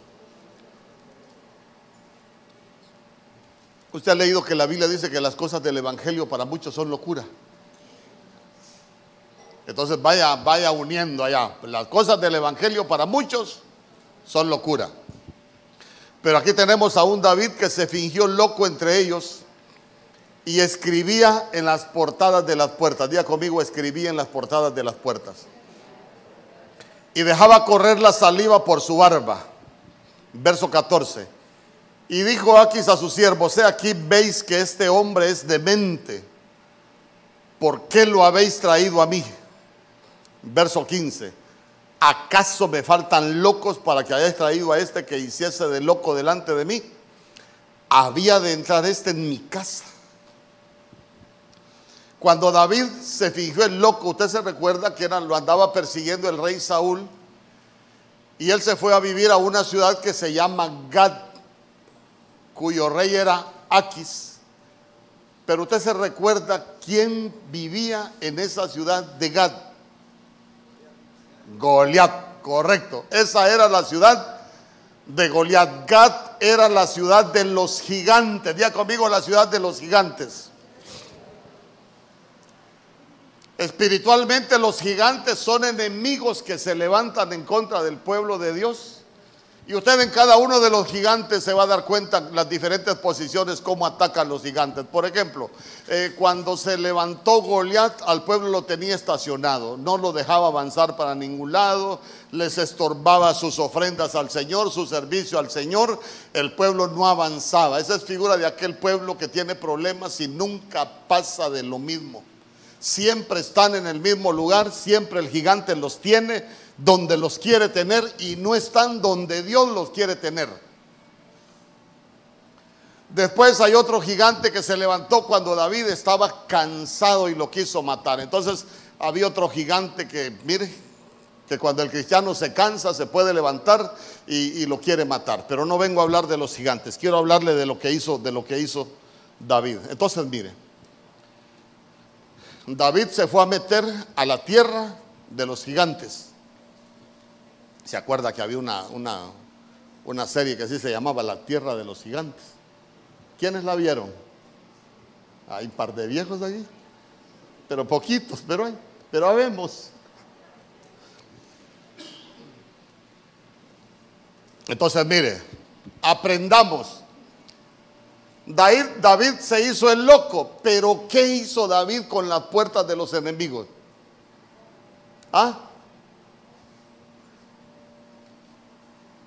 Usted ha leído que la Biblia dice que las cosas del Evangelio para muchos son locura. Entonces vaya, vaya uniendo allá. Las cosas del Evangelio para muchos son locura. Pero aquí tenemos a un David que se fingió loco entre ellos y escribía en las portadas de las puertas. Día conmigo, escribía en las portadas de las puertas. Y dejaba correr la saliva por su barba. Verso 14 Y dijo Aquis a su siervo, sea aquí veis que este hombre es demente. ¿Por qué lo habéis traído a mí? Verso 15. ¿Acaso me faltan locos para que hayáis traído a este que hiciese de loco delante de mí? Había de entrar este en mi casa. Cuando David se fijó el loco, usted se recuerda que era, lo andaba persiguiendo el rey Saúl y él se fue a vivir a una ciudad que se llama Gad, cuyo rey era Aquis. Pero usted se recuerda quién vivía en esa ciudad de Gad. Goliat, correcto. Esa era la ciudad de Goliat. Gad era la ciudad de los gigantes. Día conmigo la ciudad de los gigantes. Espiritualmente los gigantes son enemigos que se levantan en contra del pueblo de Dios. Y usted en cada uno de los gigantes se va a dar cuenta las diferentes posiciones, cómo atacan los gigantes. Por ejemplo, eh, cuando se levantó Goliat, al pueblo lo tenía estacionado, no lo dejaba avanzar para ningún lado, les estorbaba sus ofrendas al Señor, su servicio al Señor, el pueblo no avanzaba. Esa es figura de aquel pueblo que tiene problemas y nunca pasa de lo mismo. Siempre están en el mismo lugar, siempre el gigante los tiene donde los quiere tener y no están donde Dios los quiere tener. Después hay otro gigante que se levantó cuando David estaba cansado y lo quiso matar. Entonces había otro gigante que, mire, que cuando el cristiano se cansa se puede levantar y, lo quiere matar. Pero no vengo a hablar de los gigantes, quiero hablarle de lo que hizo, de lo que hizo David. Entonces, mire, David se fue a meter a la tierra de los gigantes. Se acuerda que había una, una, serie que así se llamaba La Tierra de los Gigantes. ¿Quiénes la vieron? Hay un par de viejos allí, pero poquitos, pero hay, pero habemos. Entonces, mire, aprendamos. David, David se hizo el loco, pero ¿qué hizo David con las puertas de los enemigos? ¿Ah?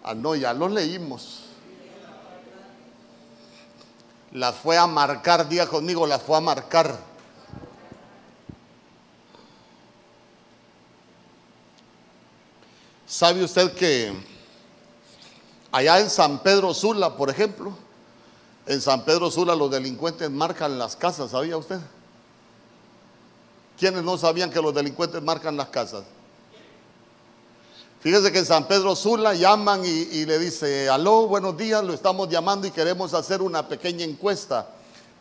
Ah, no, ya lo leímos. Las fue a marcar, diga conmigo, las fue a marcar. ¿Sabe usted que allá en San Pedro Sula, por ejemplo, en San Pedro Sula los delincuentes marcan las casas, ¿sabía usted? ¿Quiénes no sabían que los delincuentes marcan las casas? Fíjese que en San Pedro Sula llaman y, le dice, aló, buenos días, lo estamos llamando y queremos hacer una pequeña encuesta.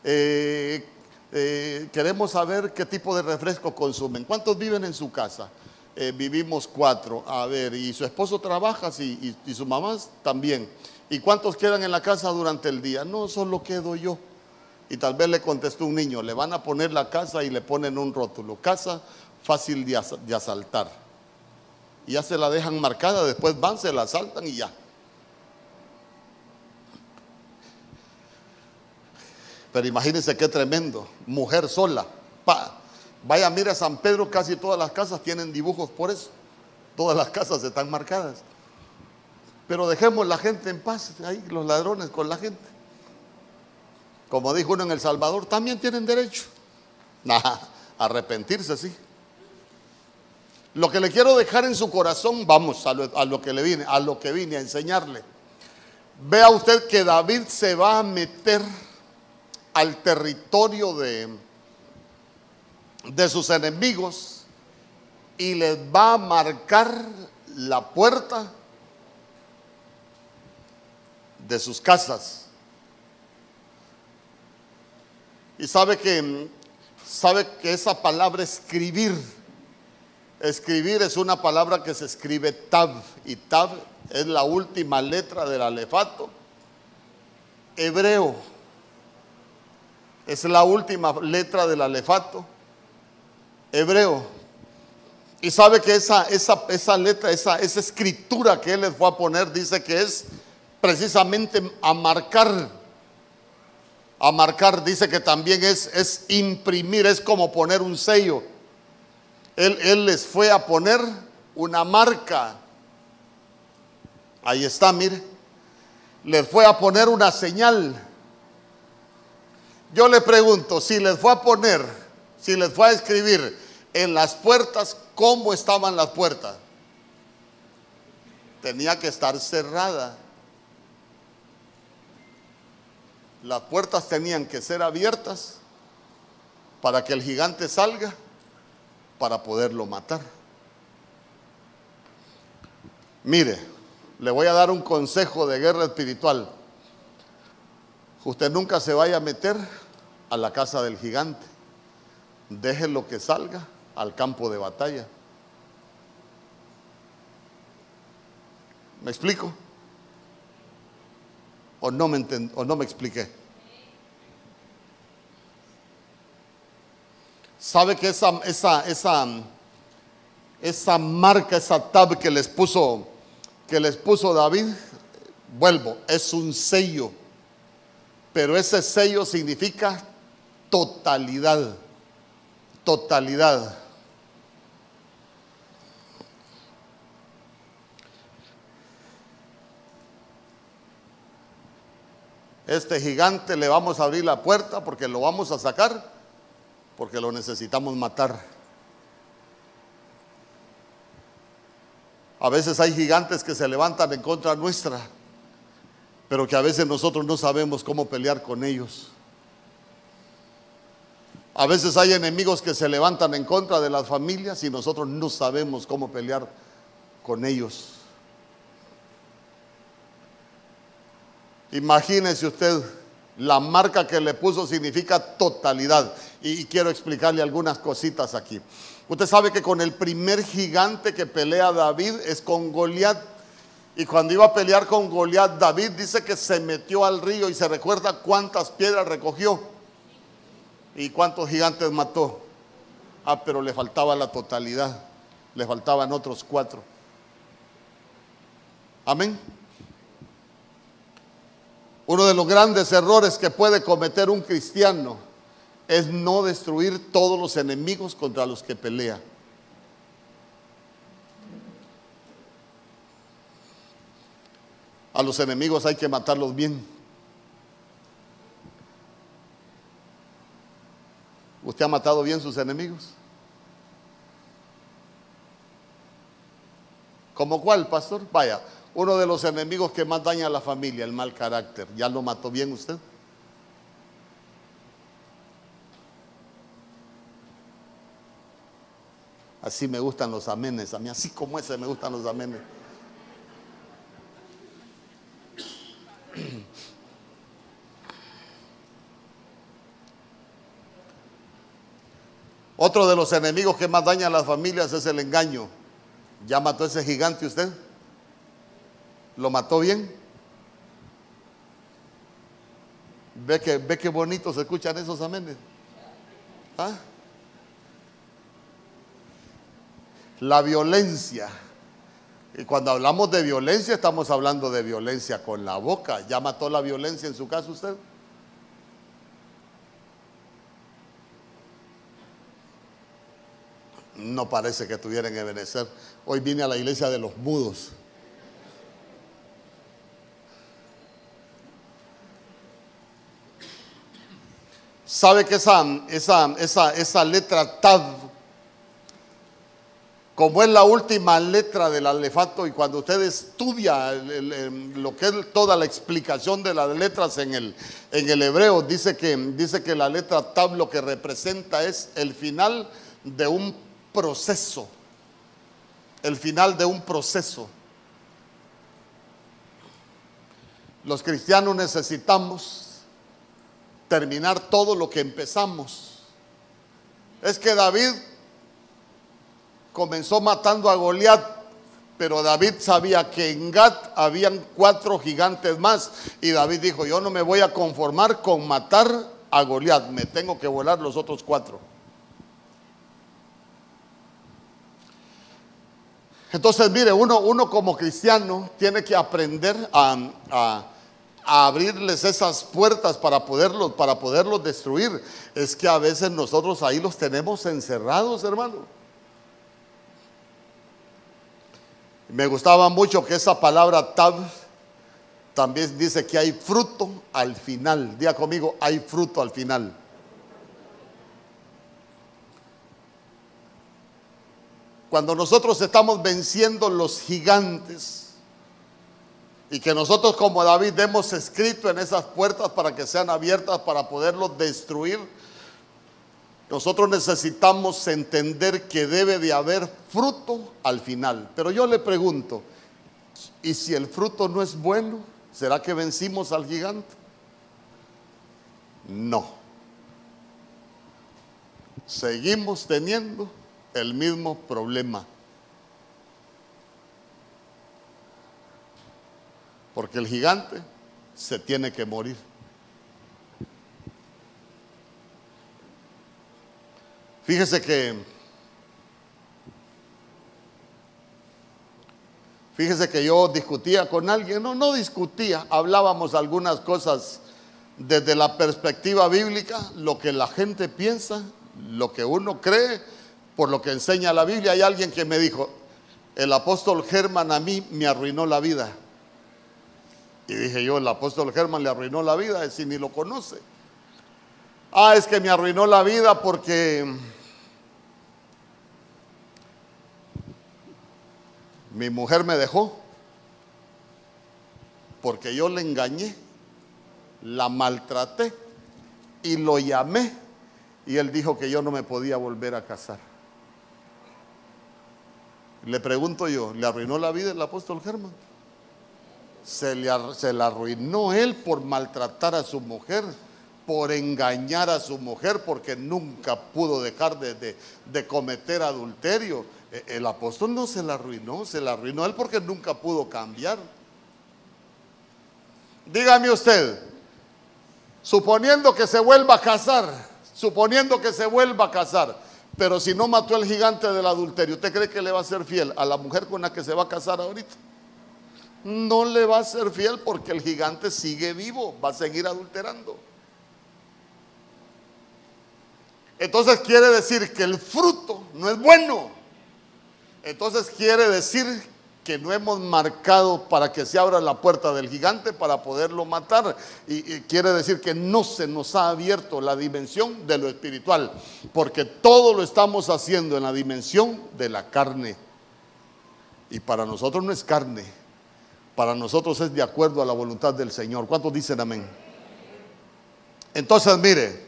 Eh, eh, queremos saber qué tipo de refresco consumen. ¿Cuántos viven en su casa? Eh, vivimos cuatro. A ver, ¿y su esposo trabaja? Sí, y, y su mamá también. ¿Y cuántos quedan en la casa durante el día? No, solo quedo yo. Y tal vez le contestó un niño, le van a poner la casa y le ponen un rótulo. Casa fácil de asaltar y ya se la dejan marcada, después van, se la saltan y ya. Pero imagínense qué tremendo, mujer sola. Pa. Vaya, mire a San Pedro, casi todas las casas tienen dibujos por eso. Todas las casas están marcadas. Pero dejemos la gente en paz, ahí los ladrones con la gente. Como dijo uno en El Salvador, también tienen derecho. a arrepentirse, sí. Lo que le quiero dejar en su corazón, vamos a lo, que le vine, a vine a enseñarle. Vea usted que David se va a meter al territorio de, de sus enemigos y les va a marcar la puerta de sus casas. Y sabe que sabe que esa palabra escribir Escribir es una palabra que se escribe tab y tab es la última letra del alefato hebreo. Es la última letra del alefato hebreo. Y sabe que esa, esa, esa letra, esa, esa escritura que él les fue a poner, dice que es precisamente a marcar. A marcar, dice que también es, es imprimir, es como poner un sello él, les fue a poner una marca. Ahí está, mire. les fue a poner una señal. Yo le pregunto, si les fue a poner, si les fue a escribir en las puertas, ¿cómo estaban las puertas? Tenía que estar cerrada. Las puertas tenían que ser abiertas para que el gigante salga para poderlo matar. Mire, le voy a dar un consejo de guerra espiritual. Usted nunca se vaya a meter a la casa del gigante. Déjelo que salga al campo de batalla. ¿Me explico? ¿O no me, o no me expliqué? ¿Sabe que esa, esa, esa, esa marca, esa tab que les puso que les puso David, vuelvo, es un sello, pero ese sello significa totalidad, totalidad. Este gigante le vamos a abrir la puerta porque lo vamos a sacar, porque lo necesitamos matar. A veces hay gigantes que se levantan en contra nuestra, pero que a veces nosotros no sabemos cómo pelear con ellos. A veces hay enemigos que se levantan en contra de las familias y nosotros no sabemos cómo pelear con ellos. Imagínese usted, la marca que le puso significa totalidad. Y quiero explicarle algunas cositas aquí. Usted sabe que con el primer gigante que pelea David es con Goliat. Y cuando iba a pelear con Goliat, David dice que se metió al río y se recuerda cuántas piedras recogió y cuántos gigantes mató. Ah, pero le faltaba la totalidad. Le faltaban otros cuatro. Amén. Uno de los grandes errores que puede cometer un cristiano es no destruir todos los enemigos contra los que pelea. A los enemigos hay que matarlos bien. ¿Usted ha matado bien sus enemigos? ¿Como cuál, pastor? Vaya, uno de los enemigos que más daña a la familia, el mal carácter. ¿Ya lo mató bien usted? Así me gustan los amenes. A mí así como ese me gustan los amenes. Otro de los enemigos que más daña a las familias es el engaño. ¿Ya mató ese gigante usted? ¿Lo mató bien? ¿Ve que, ve qué bonito se escuchan esos amenes? ¿Ah? La violencia. Y cuando hablamos de violencia, estamos hablando de violencia con la boca. ¿Ya mató la violencia en su caso usted? No parece que tuviera en Ebenezer. Hoy vine a la iglesia de los mudos. ¿Sabe que esa, esa, esa, esa letra Tav como es la última letra del alefato y cuando usted estudia lo que es toda la explicación de las letras en el, en el hebreo, dice que, dice que la letra tab lo que representa es el final de un proceso, el final de un proceso. Los cristianos necesitamos terminar todo lo que empezamos. Es que David comenzó matando a Goliat, pero David sabía que en Gat habían cuatro gigantes más y David dijo, yo no me voy a conformar con matar a Goliat, me tengo que volar los otros cuatro. Entonces, mire, uno, uno como cristiano tiene que aprender a, abrirles esas puertas para poderlos, para poderlos destruir. Es que a veces nosotros ahí los tenemos encerrados, hermano. Me gustaba mucho que esa palabra tab también dice que hay fruto al final. Diga conmigo, hay fruto al final. Cuando nosotros estamos venciendo los gigantes y que nosotros como David hemos escrito en esas puertas para que sean abiertas para poderlos destruir, nosotros necesitamos entender que debe de haber fruto al final. Pero yo le pregunto, ¿y si el fruto no es bueno? ¿Será que vencimos al gigante? No. Seguimos teniendo el mismo problema. Porque el gigante se tiene que morir. Fíjese que Fíjese que yo discutía con alguien, no, no discutía, hablábamos algunas cosas desde la perspectiva bíblica, lo que la gente piensa, lo que uno cree, por lo que enseña la Biblia. Hay alguien que me dijo, el apóstol Germán a mí me arruinó la vida. Y dije yo, el apóstol Germán le arruinó la vida, si ni lo conoce. Ah, es que me arruinó la vida porque Mi mujer me dejó porque yo le engañé, la maltraté y lo llamé y él dijo que yo no me podía volver a casar. Le pregunto yo, ¿le arruinó la vida el apóstol Germán? Se le, se la arruinó él por maltratar a su mujer, por engañar a su mujer, porque nunca pudo dejar de, de cometer adulterio el apóstol no se la arruinó, se la arruinó él porque nunca pudo cambiar. Dígame usted, suponiendo que se vuelva a casar, suponiendo que se vuelva a casar, pero si no mató al gigante del adulterio, ¿usted cree que le va a ser fiel a la mujer con la que se va a casar ahorita? No le va a ser fiel porque el gigante sigue vivo, va a seguir adulterando. Entonces quiere decir que el fruto no es bueno. Entonces quiere decir que no hemos marcado para que se abra la puerta del gigante para poderlo matar. Y, quiere decir que no se nos ha abierto la dimensión de lo espiritual, porque todo lo estamos haciendo en la dimensión de la carne. Y para nosotros no es carne, para nosotros es de acuerdo a la voluntad del Señor. ¿Cuántos dicen amén? Entonces, mire,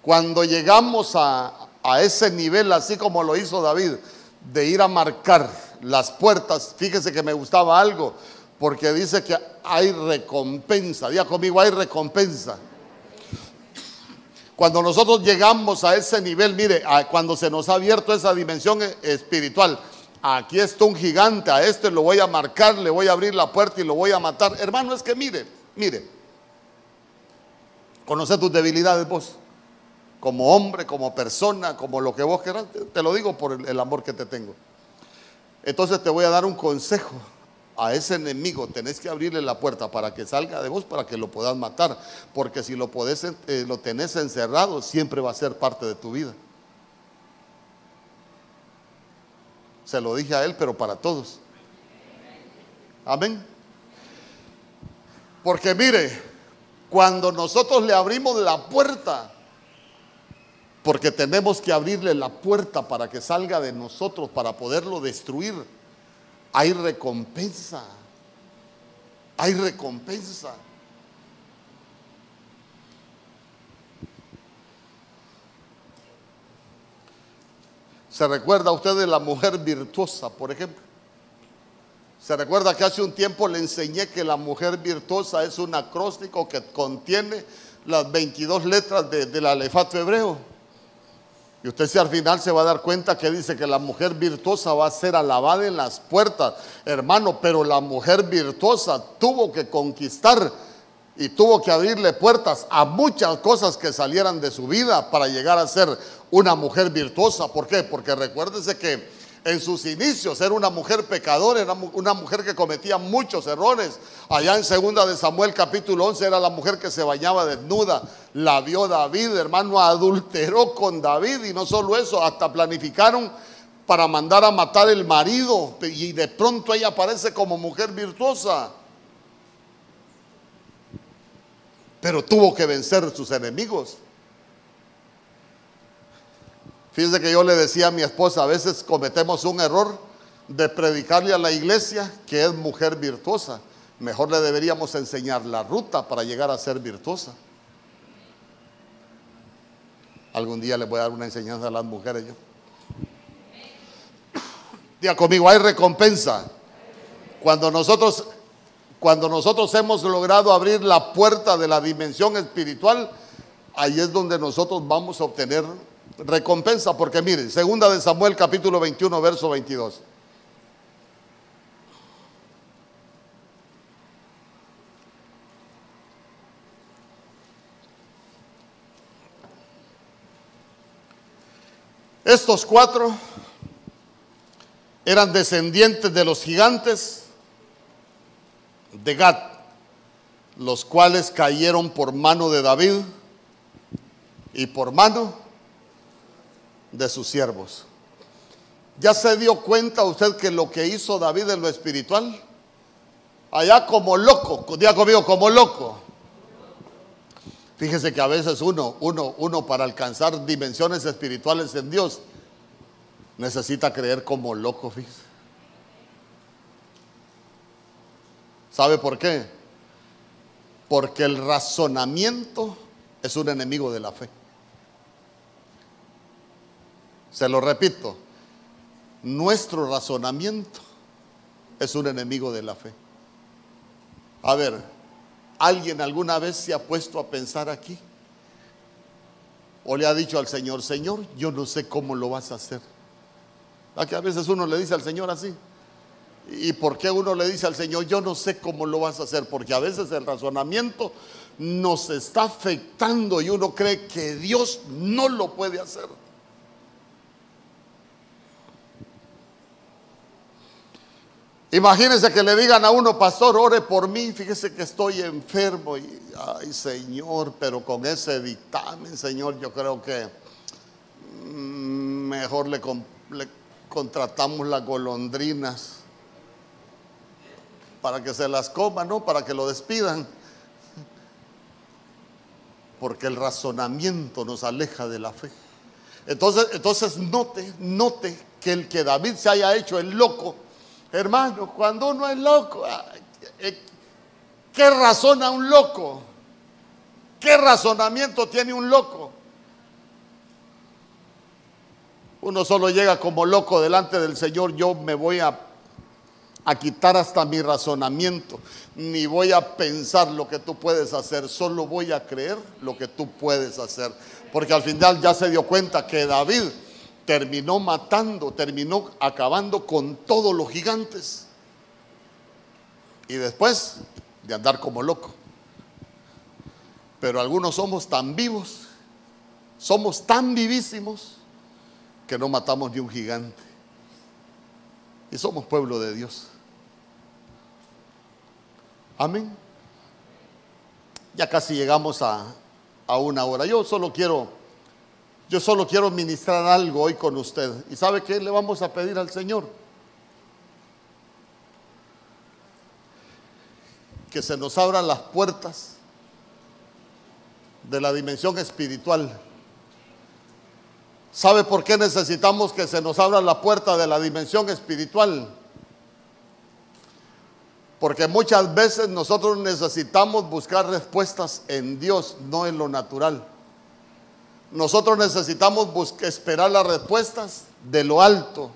cuando llegamos a, a ese nivel, así como lo hizo David, de ir a marcar las puertas. Fíjese que me gustaba algo, porque dice que hay recompensa. Diga conmigo, hay recompensa. Cuando nosotros llegamos a ese nivel, mire, cuando se nos ha abierto esa dimensión espiritual, aquí está un gigante, a este lo voy a marcar, le voy a abrir la puerta y lo voy a matar. Hermano, es que mire, mire, conoce tus debilidades vos como hombre, como persona, como lo que vos quieras, te lo digo por el, amor que te tengo. Entonces te voy a dar un consejo. A ese enemigo tenés que abrirle la puerta para que salga de vos, para que lo puedas matar. Porque si lo, eh, lo tenés encerrado, siempre va a ser parte de tu vida. Se lo dije a él, pero para todos. Amén. Porque mire, cuando nosotros le abrimos la puerta, porque tenemos que abrirle la puerta para que salga de nosotros, para poderlo destruir. Hay recompensa. Hay recompensa. ¿Se recuerda usted de la mujer virtuosa, por ejemplo? ¿Se recuerda que hace un tiempo le enseñé que la mujer virtuosa es un acróstico que contiene las 22 letras del alefato hebreo? Y usted si al final se va a dar cuenta que dice que la mujer virtuosa va a ser alabada en las puertas, hermano, pero la mujer virtuosa tuvo que conquistar y tuvo que abrirle puertas a muchas cosas que salieran de su vida para llegar a ser una mujer virtuosa. ¿Por qué? Porque recuérdese que en sus inicios era una mujer pecadora, era una mujer que cometía muchos errores. Allá en segunda de Samuel capítulo 11 era la mujer que se bañaba desnuda. La vio David, hermano, adulteró con David y no solo eso, hasta planificaron para mandar a matar el marido y de pronto ella aparece como mujer virtuosa. Pero tuvo que vencer sus enemigos. Fíjense que yo le decía a mi esposa, a veces cometemos un error de predicarle a la iglesia que es mujer virtuosa. Mejor le deberíamos enseñar la ruta para llegar a ser virtuosa. Algún día le voy a dar una enseñanza a las mujeres yo. Diga conmigo, hay recompensa. Cuando nosotros, cuando nosotros hemos logrado abrir la puerta de la dimensión espiritual, ahí es donde nosotros vamos a obtener recompensa. Porque miren, segunda de Samuel capítulo 21, verso 22. Estos cuatro eran descendientes de los gigantes de Gad, los cuales cayeron por mano de David y por mano de sus siervos. ¿Ya se dio cuenta usted que lo que hizo David en lo espiritual? Allá como loco, diga conmigo, como loco. Fíjese que a veces uno, uno, uno para alcanzar dimensiones espirituales en Dios, necesita creer como loco. ¿Sabe por qué? Porque el razonamiento es un enemigo de la fe. Se lo repito, nuestro razonamiento es un enemigo de la fe. A ver, ¿alguien alguna vez se ha puesto a pensar aquí? ¿O le ha dicho al Señor, Señor, yo no sé cómo lo vas a hacer? A que a veces uno le dice al Señor así. ¿Y por qué uno le dice al Señor, yo no sé cómo lo vas a hacer? Porque a veces el razonamiento nos está afectando y uno cree que Dios no lo puede hacer. Imagínense que le digan a uno, pastor, ore por mí, fíjese que estoy enfermo y, ay Señor, pero con ese dictamen, Señor, yo creo que mm, mejor le, contratamos las golondrinas para que se las coman, ¿no? Para que lo despidan. Porque el razonamiento nos aleja de la fe. Entonces, entonces note, note que el que David se haya hecho el loco, hermano, cuando uno es loco, eh, ¿qué razona un loco? ¿Qué razonamiento tiene un loco? Uno solo llega como loco delante del Señor, yo me voy a, a quitar hasta mi razonamiento, ni voy a pensar lo que tú puedes hacer, solo voy a creer lo que tú puedes hacer. Porque al final ya se dio cuenta que David terminó matando, terminó acabando con todos los gigantes. Y después de andar como loco. Pero algunos somos tan vivos, somos tan vivísimos que no matamos ni un gigante. Y somos pueblo de Dios. Amén. Ya casi llegamos a, a una hora. Yo solo quiero, yo solo quiero ministrar algo hoy con usted. ¿Y sabe qué le vamos a pedir al Señor? Que se nos abran las puertas de la dimensión espiritual ¿Sabe por qué necesitamos que se nos abra la puerta de la dimensión espiritual? Porque muchas veces nosotros necesitamos buscar respuestas en Dios, no en lo natural. Nosotros necesitamos esperar las respuestas de lo alto.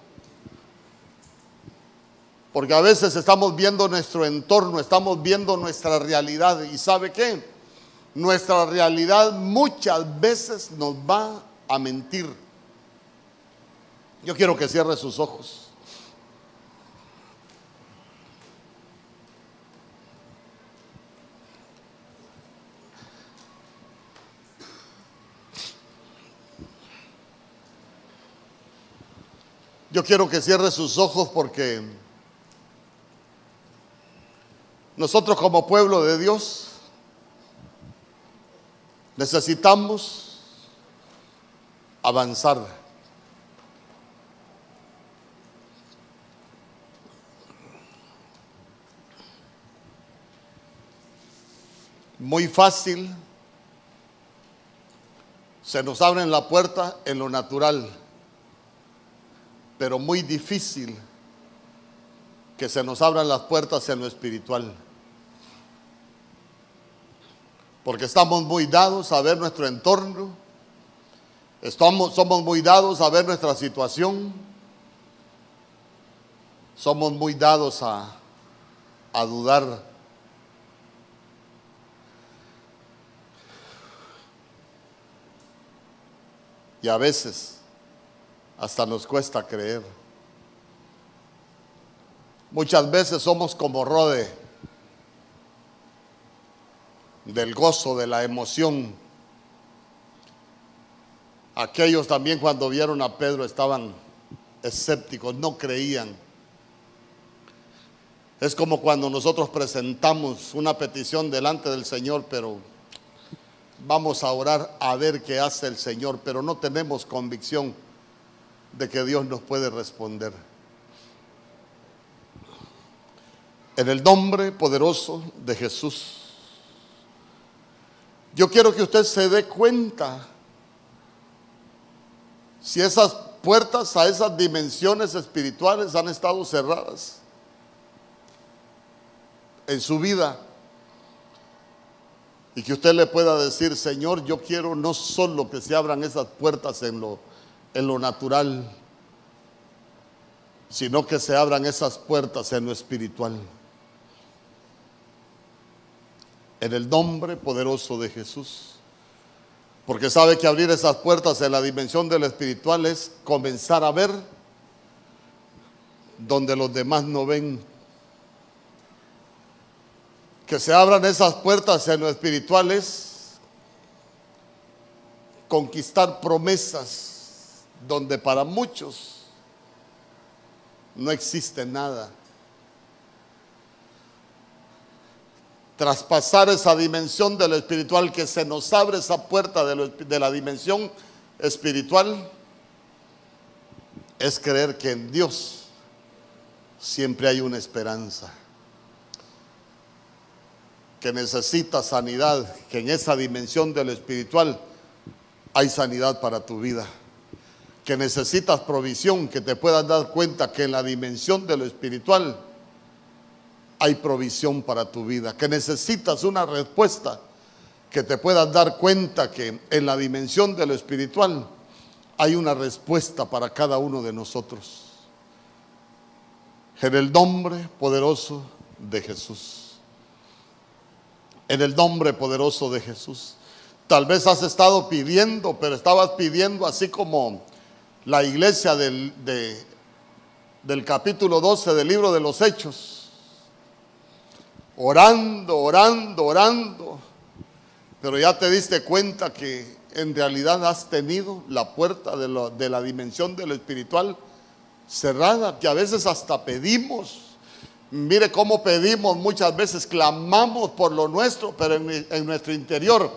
Porque a veces estamos viendo nuestro entorno, estamos viendo nuestra realidad. ¿Y sabe qué? Nuestra realidad muchas veces nos va a mentir. Yo quiero que cierre sus ojos. Yo quiero que cierre sus ojos porque nosotros como pueblo de Dios necesitamos avanzar. Muy fácil, se nos abren la puerta en lo natural pero muy difícil que se nos abran las puertas en lo espiritual. Porque estamos muy dados a ver nuestro entorno, estamos, somos muy dados a ver nuestra situación, somos muy dados a, a dudar. Y a veces hasta nos cuesta creer. Muchas veces somos como Rode, del gozo, de la emoción. Aquellos también cuando vieron a Pedro estaban escépticos, no creían. Es como cuando nosotros presentamos una petición delante del Señor, pero vamos a orar a ver qué hace el Señor, pero no tenemos convicción de que Dios nos puede responder. En el nombre poderoso de Jesús. Yo quiero que usted se dé cuenta si esas puertas a esas dimensiones espirituales han estado cerradas en su vida. Y que usted le pueda decir, Señor, yo quiero no solo que se abran esas puertas en lo, en lo natural, sino que se abran esas puertas en lo espiritual. en el nombre poderoso de Jesús. Porque sabe que abrir esas puertas en la dimensión del espiritual es comenzar a ver donde los demás no ven. Que se abran esas puertas en lo espiritual es conquistar promesas donde para muchos no existe nada. traspasar esa dimensión de lo espiritual, que se nos abre esa puerta de, la dimensión espiritual, es creer que en Dios siempre hay una esperanza, que necesita sanidad, que en esa dimensión de lo espiritual hay sanidad para tu vida, que necesitas provisión, que te puedas dar cuenta que en la dimensión de lo espiritual hay provisión para tu vida, que necesitas una respuesta, que te puedas dar cuenta que en la dimensión de lo espiritual hay una respuesta para cada uno de nosotros. En el nombre poderoso de Jesús. En el nombre poderoso de Jesús. Tal vez has estado pidiendo, pero estabas pidiendo así como la iglesia del, del capítulo 12 del libro de los Hechos orando, orando, orando, pero ya te diste cuenta que en realidad has tenido la puerta de, la dimensión de lo espiritual cerrada, que a veces hasta pedimos. Mire cómo pedimos muchas veces, clamamos por lo nuestro, pero en, en nuestro interior,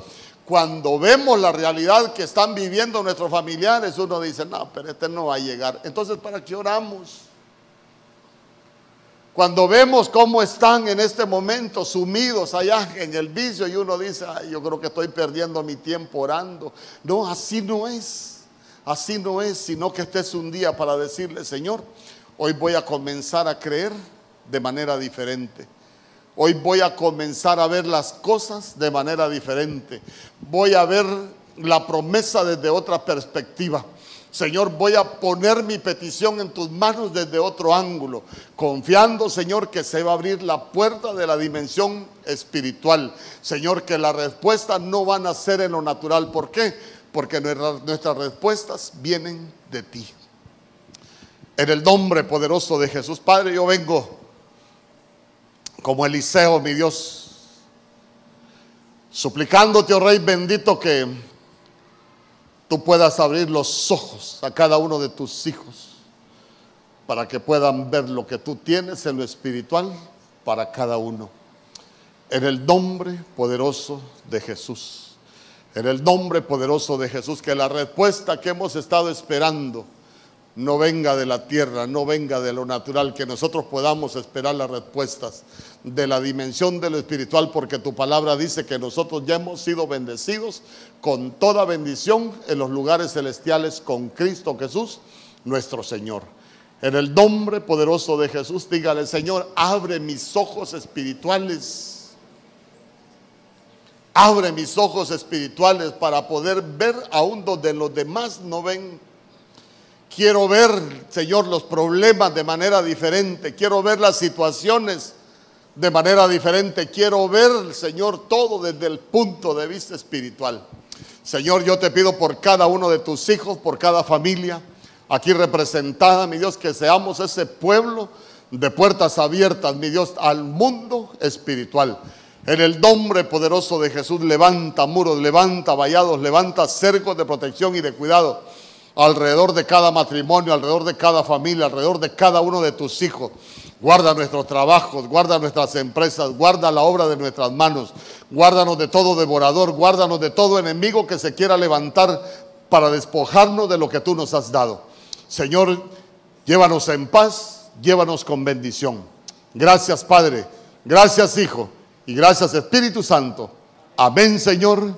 cuando vemos la realidad que están viviendo nuestros familiares, uno dice, no, pero este no va a llegar. Entonces, ¿para qué oramos? Cuando vemos cómo están en este momento sumidos allá en el vicio y uno dice, yo creo que estoy perdiendo mi tiempo orando. No, así no es. Así no es, sino que este es un día para decirle, Señor, hoy voy a comenzar a creer de manera diferente. Hoy voy a comenzar a ver las cosas de manera diferente. Voy a ver la promesa desde otra perspectiva. Señor, voy a poner mi petición en tus manos desde otro ángulo, confiando, Señor, que se va a abrir la puerta de la dimensión espiritual. Señor, que las respuestas no van a ser en lo natural. ¿Por qué? Porque nuestras respuestas vienen de ti. En el nombre poderoso de Jesús, Padre, yo vengo como Eliseo, mi Dios, suplicándote, oh Rey bendito, que tú puedas abrir los ojos a cada uno de tus hijos para que puedan ver lo que tú tienes en lo espiritual para cada uno. En el nombre poderoso de Jesús. En el nombre poderoso de Jesús, que la respuesta que hemos estado esperando no venga de la tierra, no venga de lo natural, que nosotros podamos esperar las respuestas de la dimensión de lo espiritual, porque tu palabra dice que nosotros ya hemos sido bendecidos con toda bendición en los lugares celestiales con Cristo Jesús, nuestro Señor. En el nombre poderoso de Jesús, dígale, Señor, abre mis ojos espirituales. Abre mis ojos espirituales para poder ver aún donde los demás no ven Quiero ver, Señor, los problemas de manera diferente. Quiero ver las situaciones de manera diferente. Quiero ver, Señor, todo desde el punto de vista espiritual. Señor, yo te pido por cada uno de tus hijos, por cada familia aquí representada, mi Dios, que seamos ese pueblo de puertas abiertas, mi Dios, al mundo espiritual. En el nombre poderoso de Jesús, levanta muros, levanta vallados, levanta cercos de protección y de cuidado alrededor de cada matrimonio, alrededor de cada familia, alrededor de cada uno de tus hijos. Guarda nuestros trabajos, guarda nuestras empresas, guarda la obra de nuestras manos, guárdanos de todo devorador, guárdanos de todo enemigo que se quiera levantar para despojarnos de lo que tú nos has dado. Señor, llévanos en paz, llévanos con bendición. Gracias Padre, gracias Hijo y gracias Espíritu Santo. Amén Señor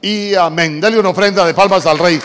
y amén. Dale una ofrenda de palmas al Rey.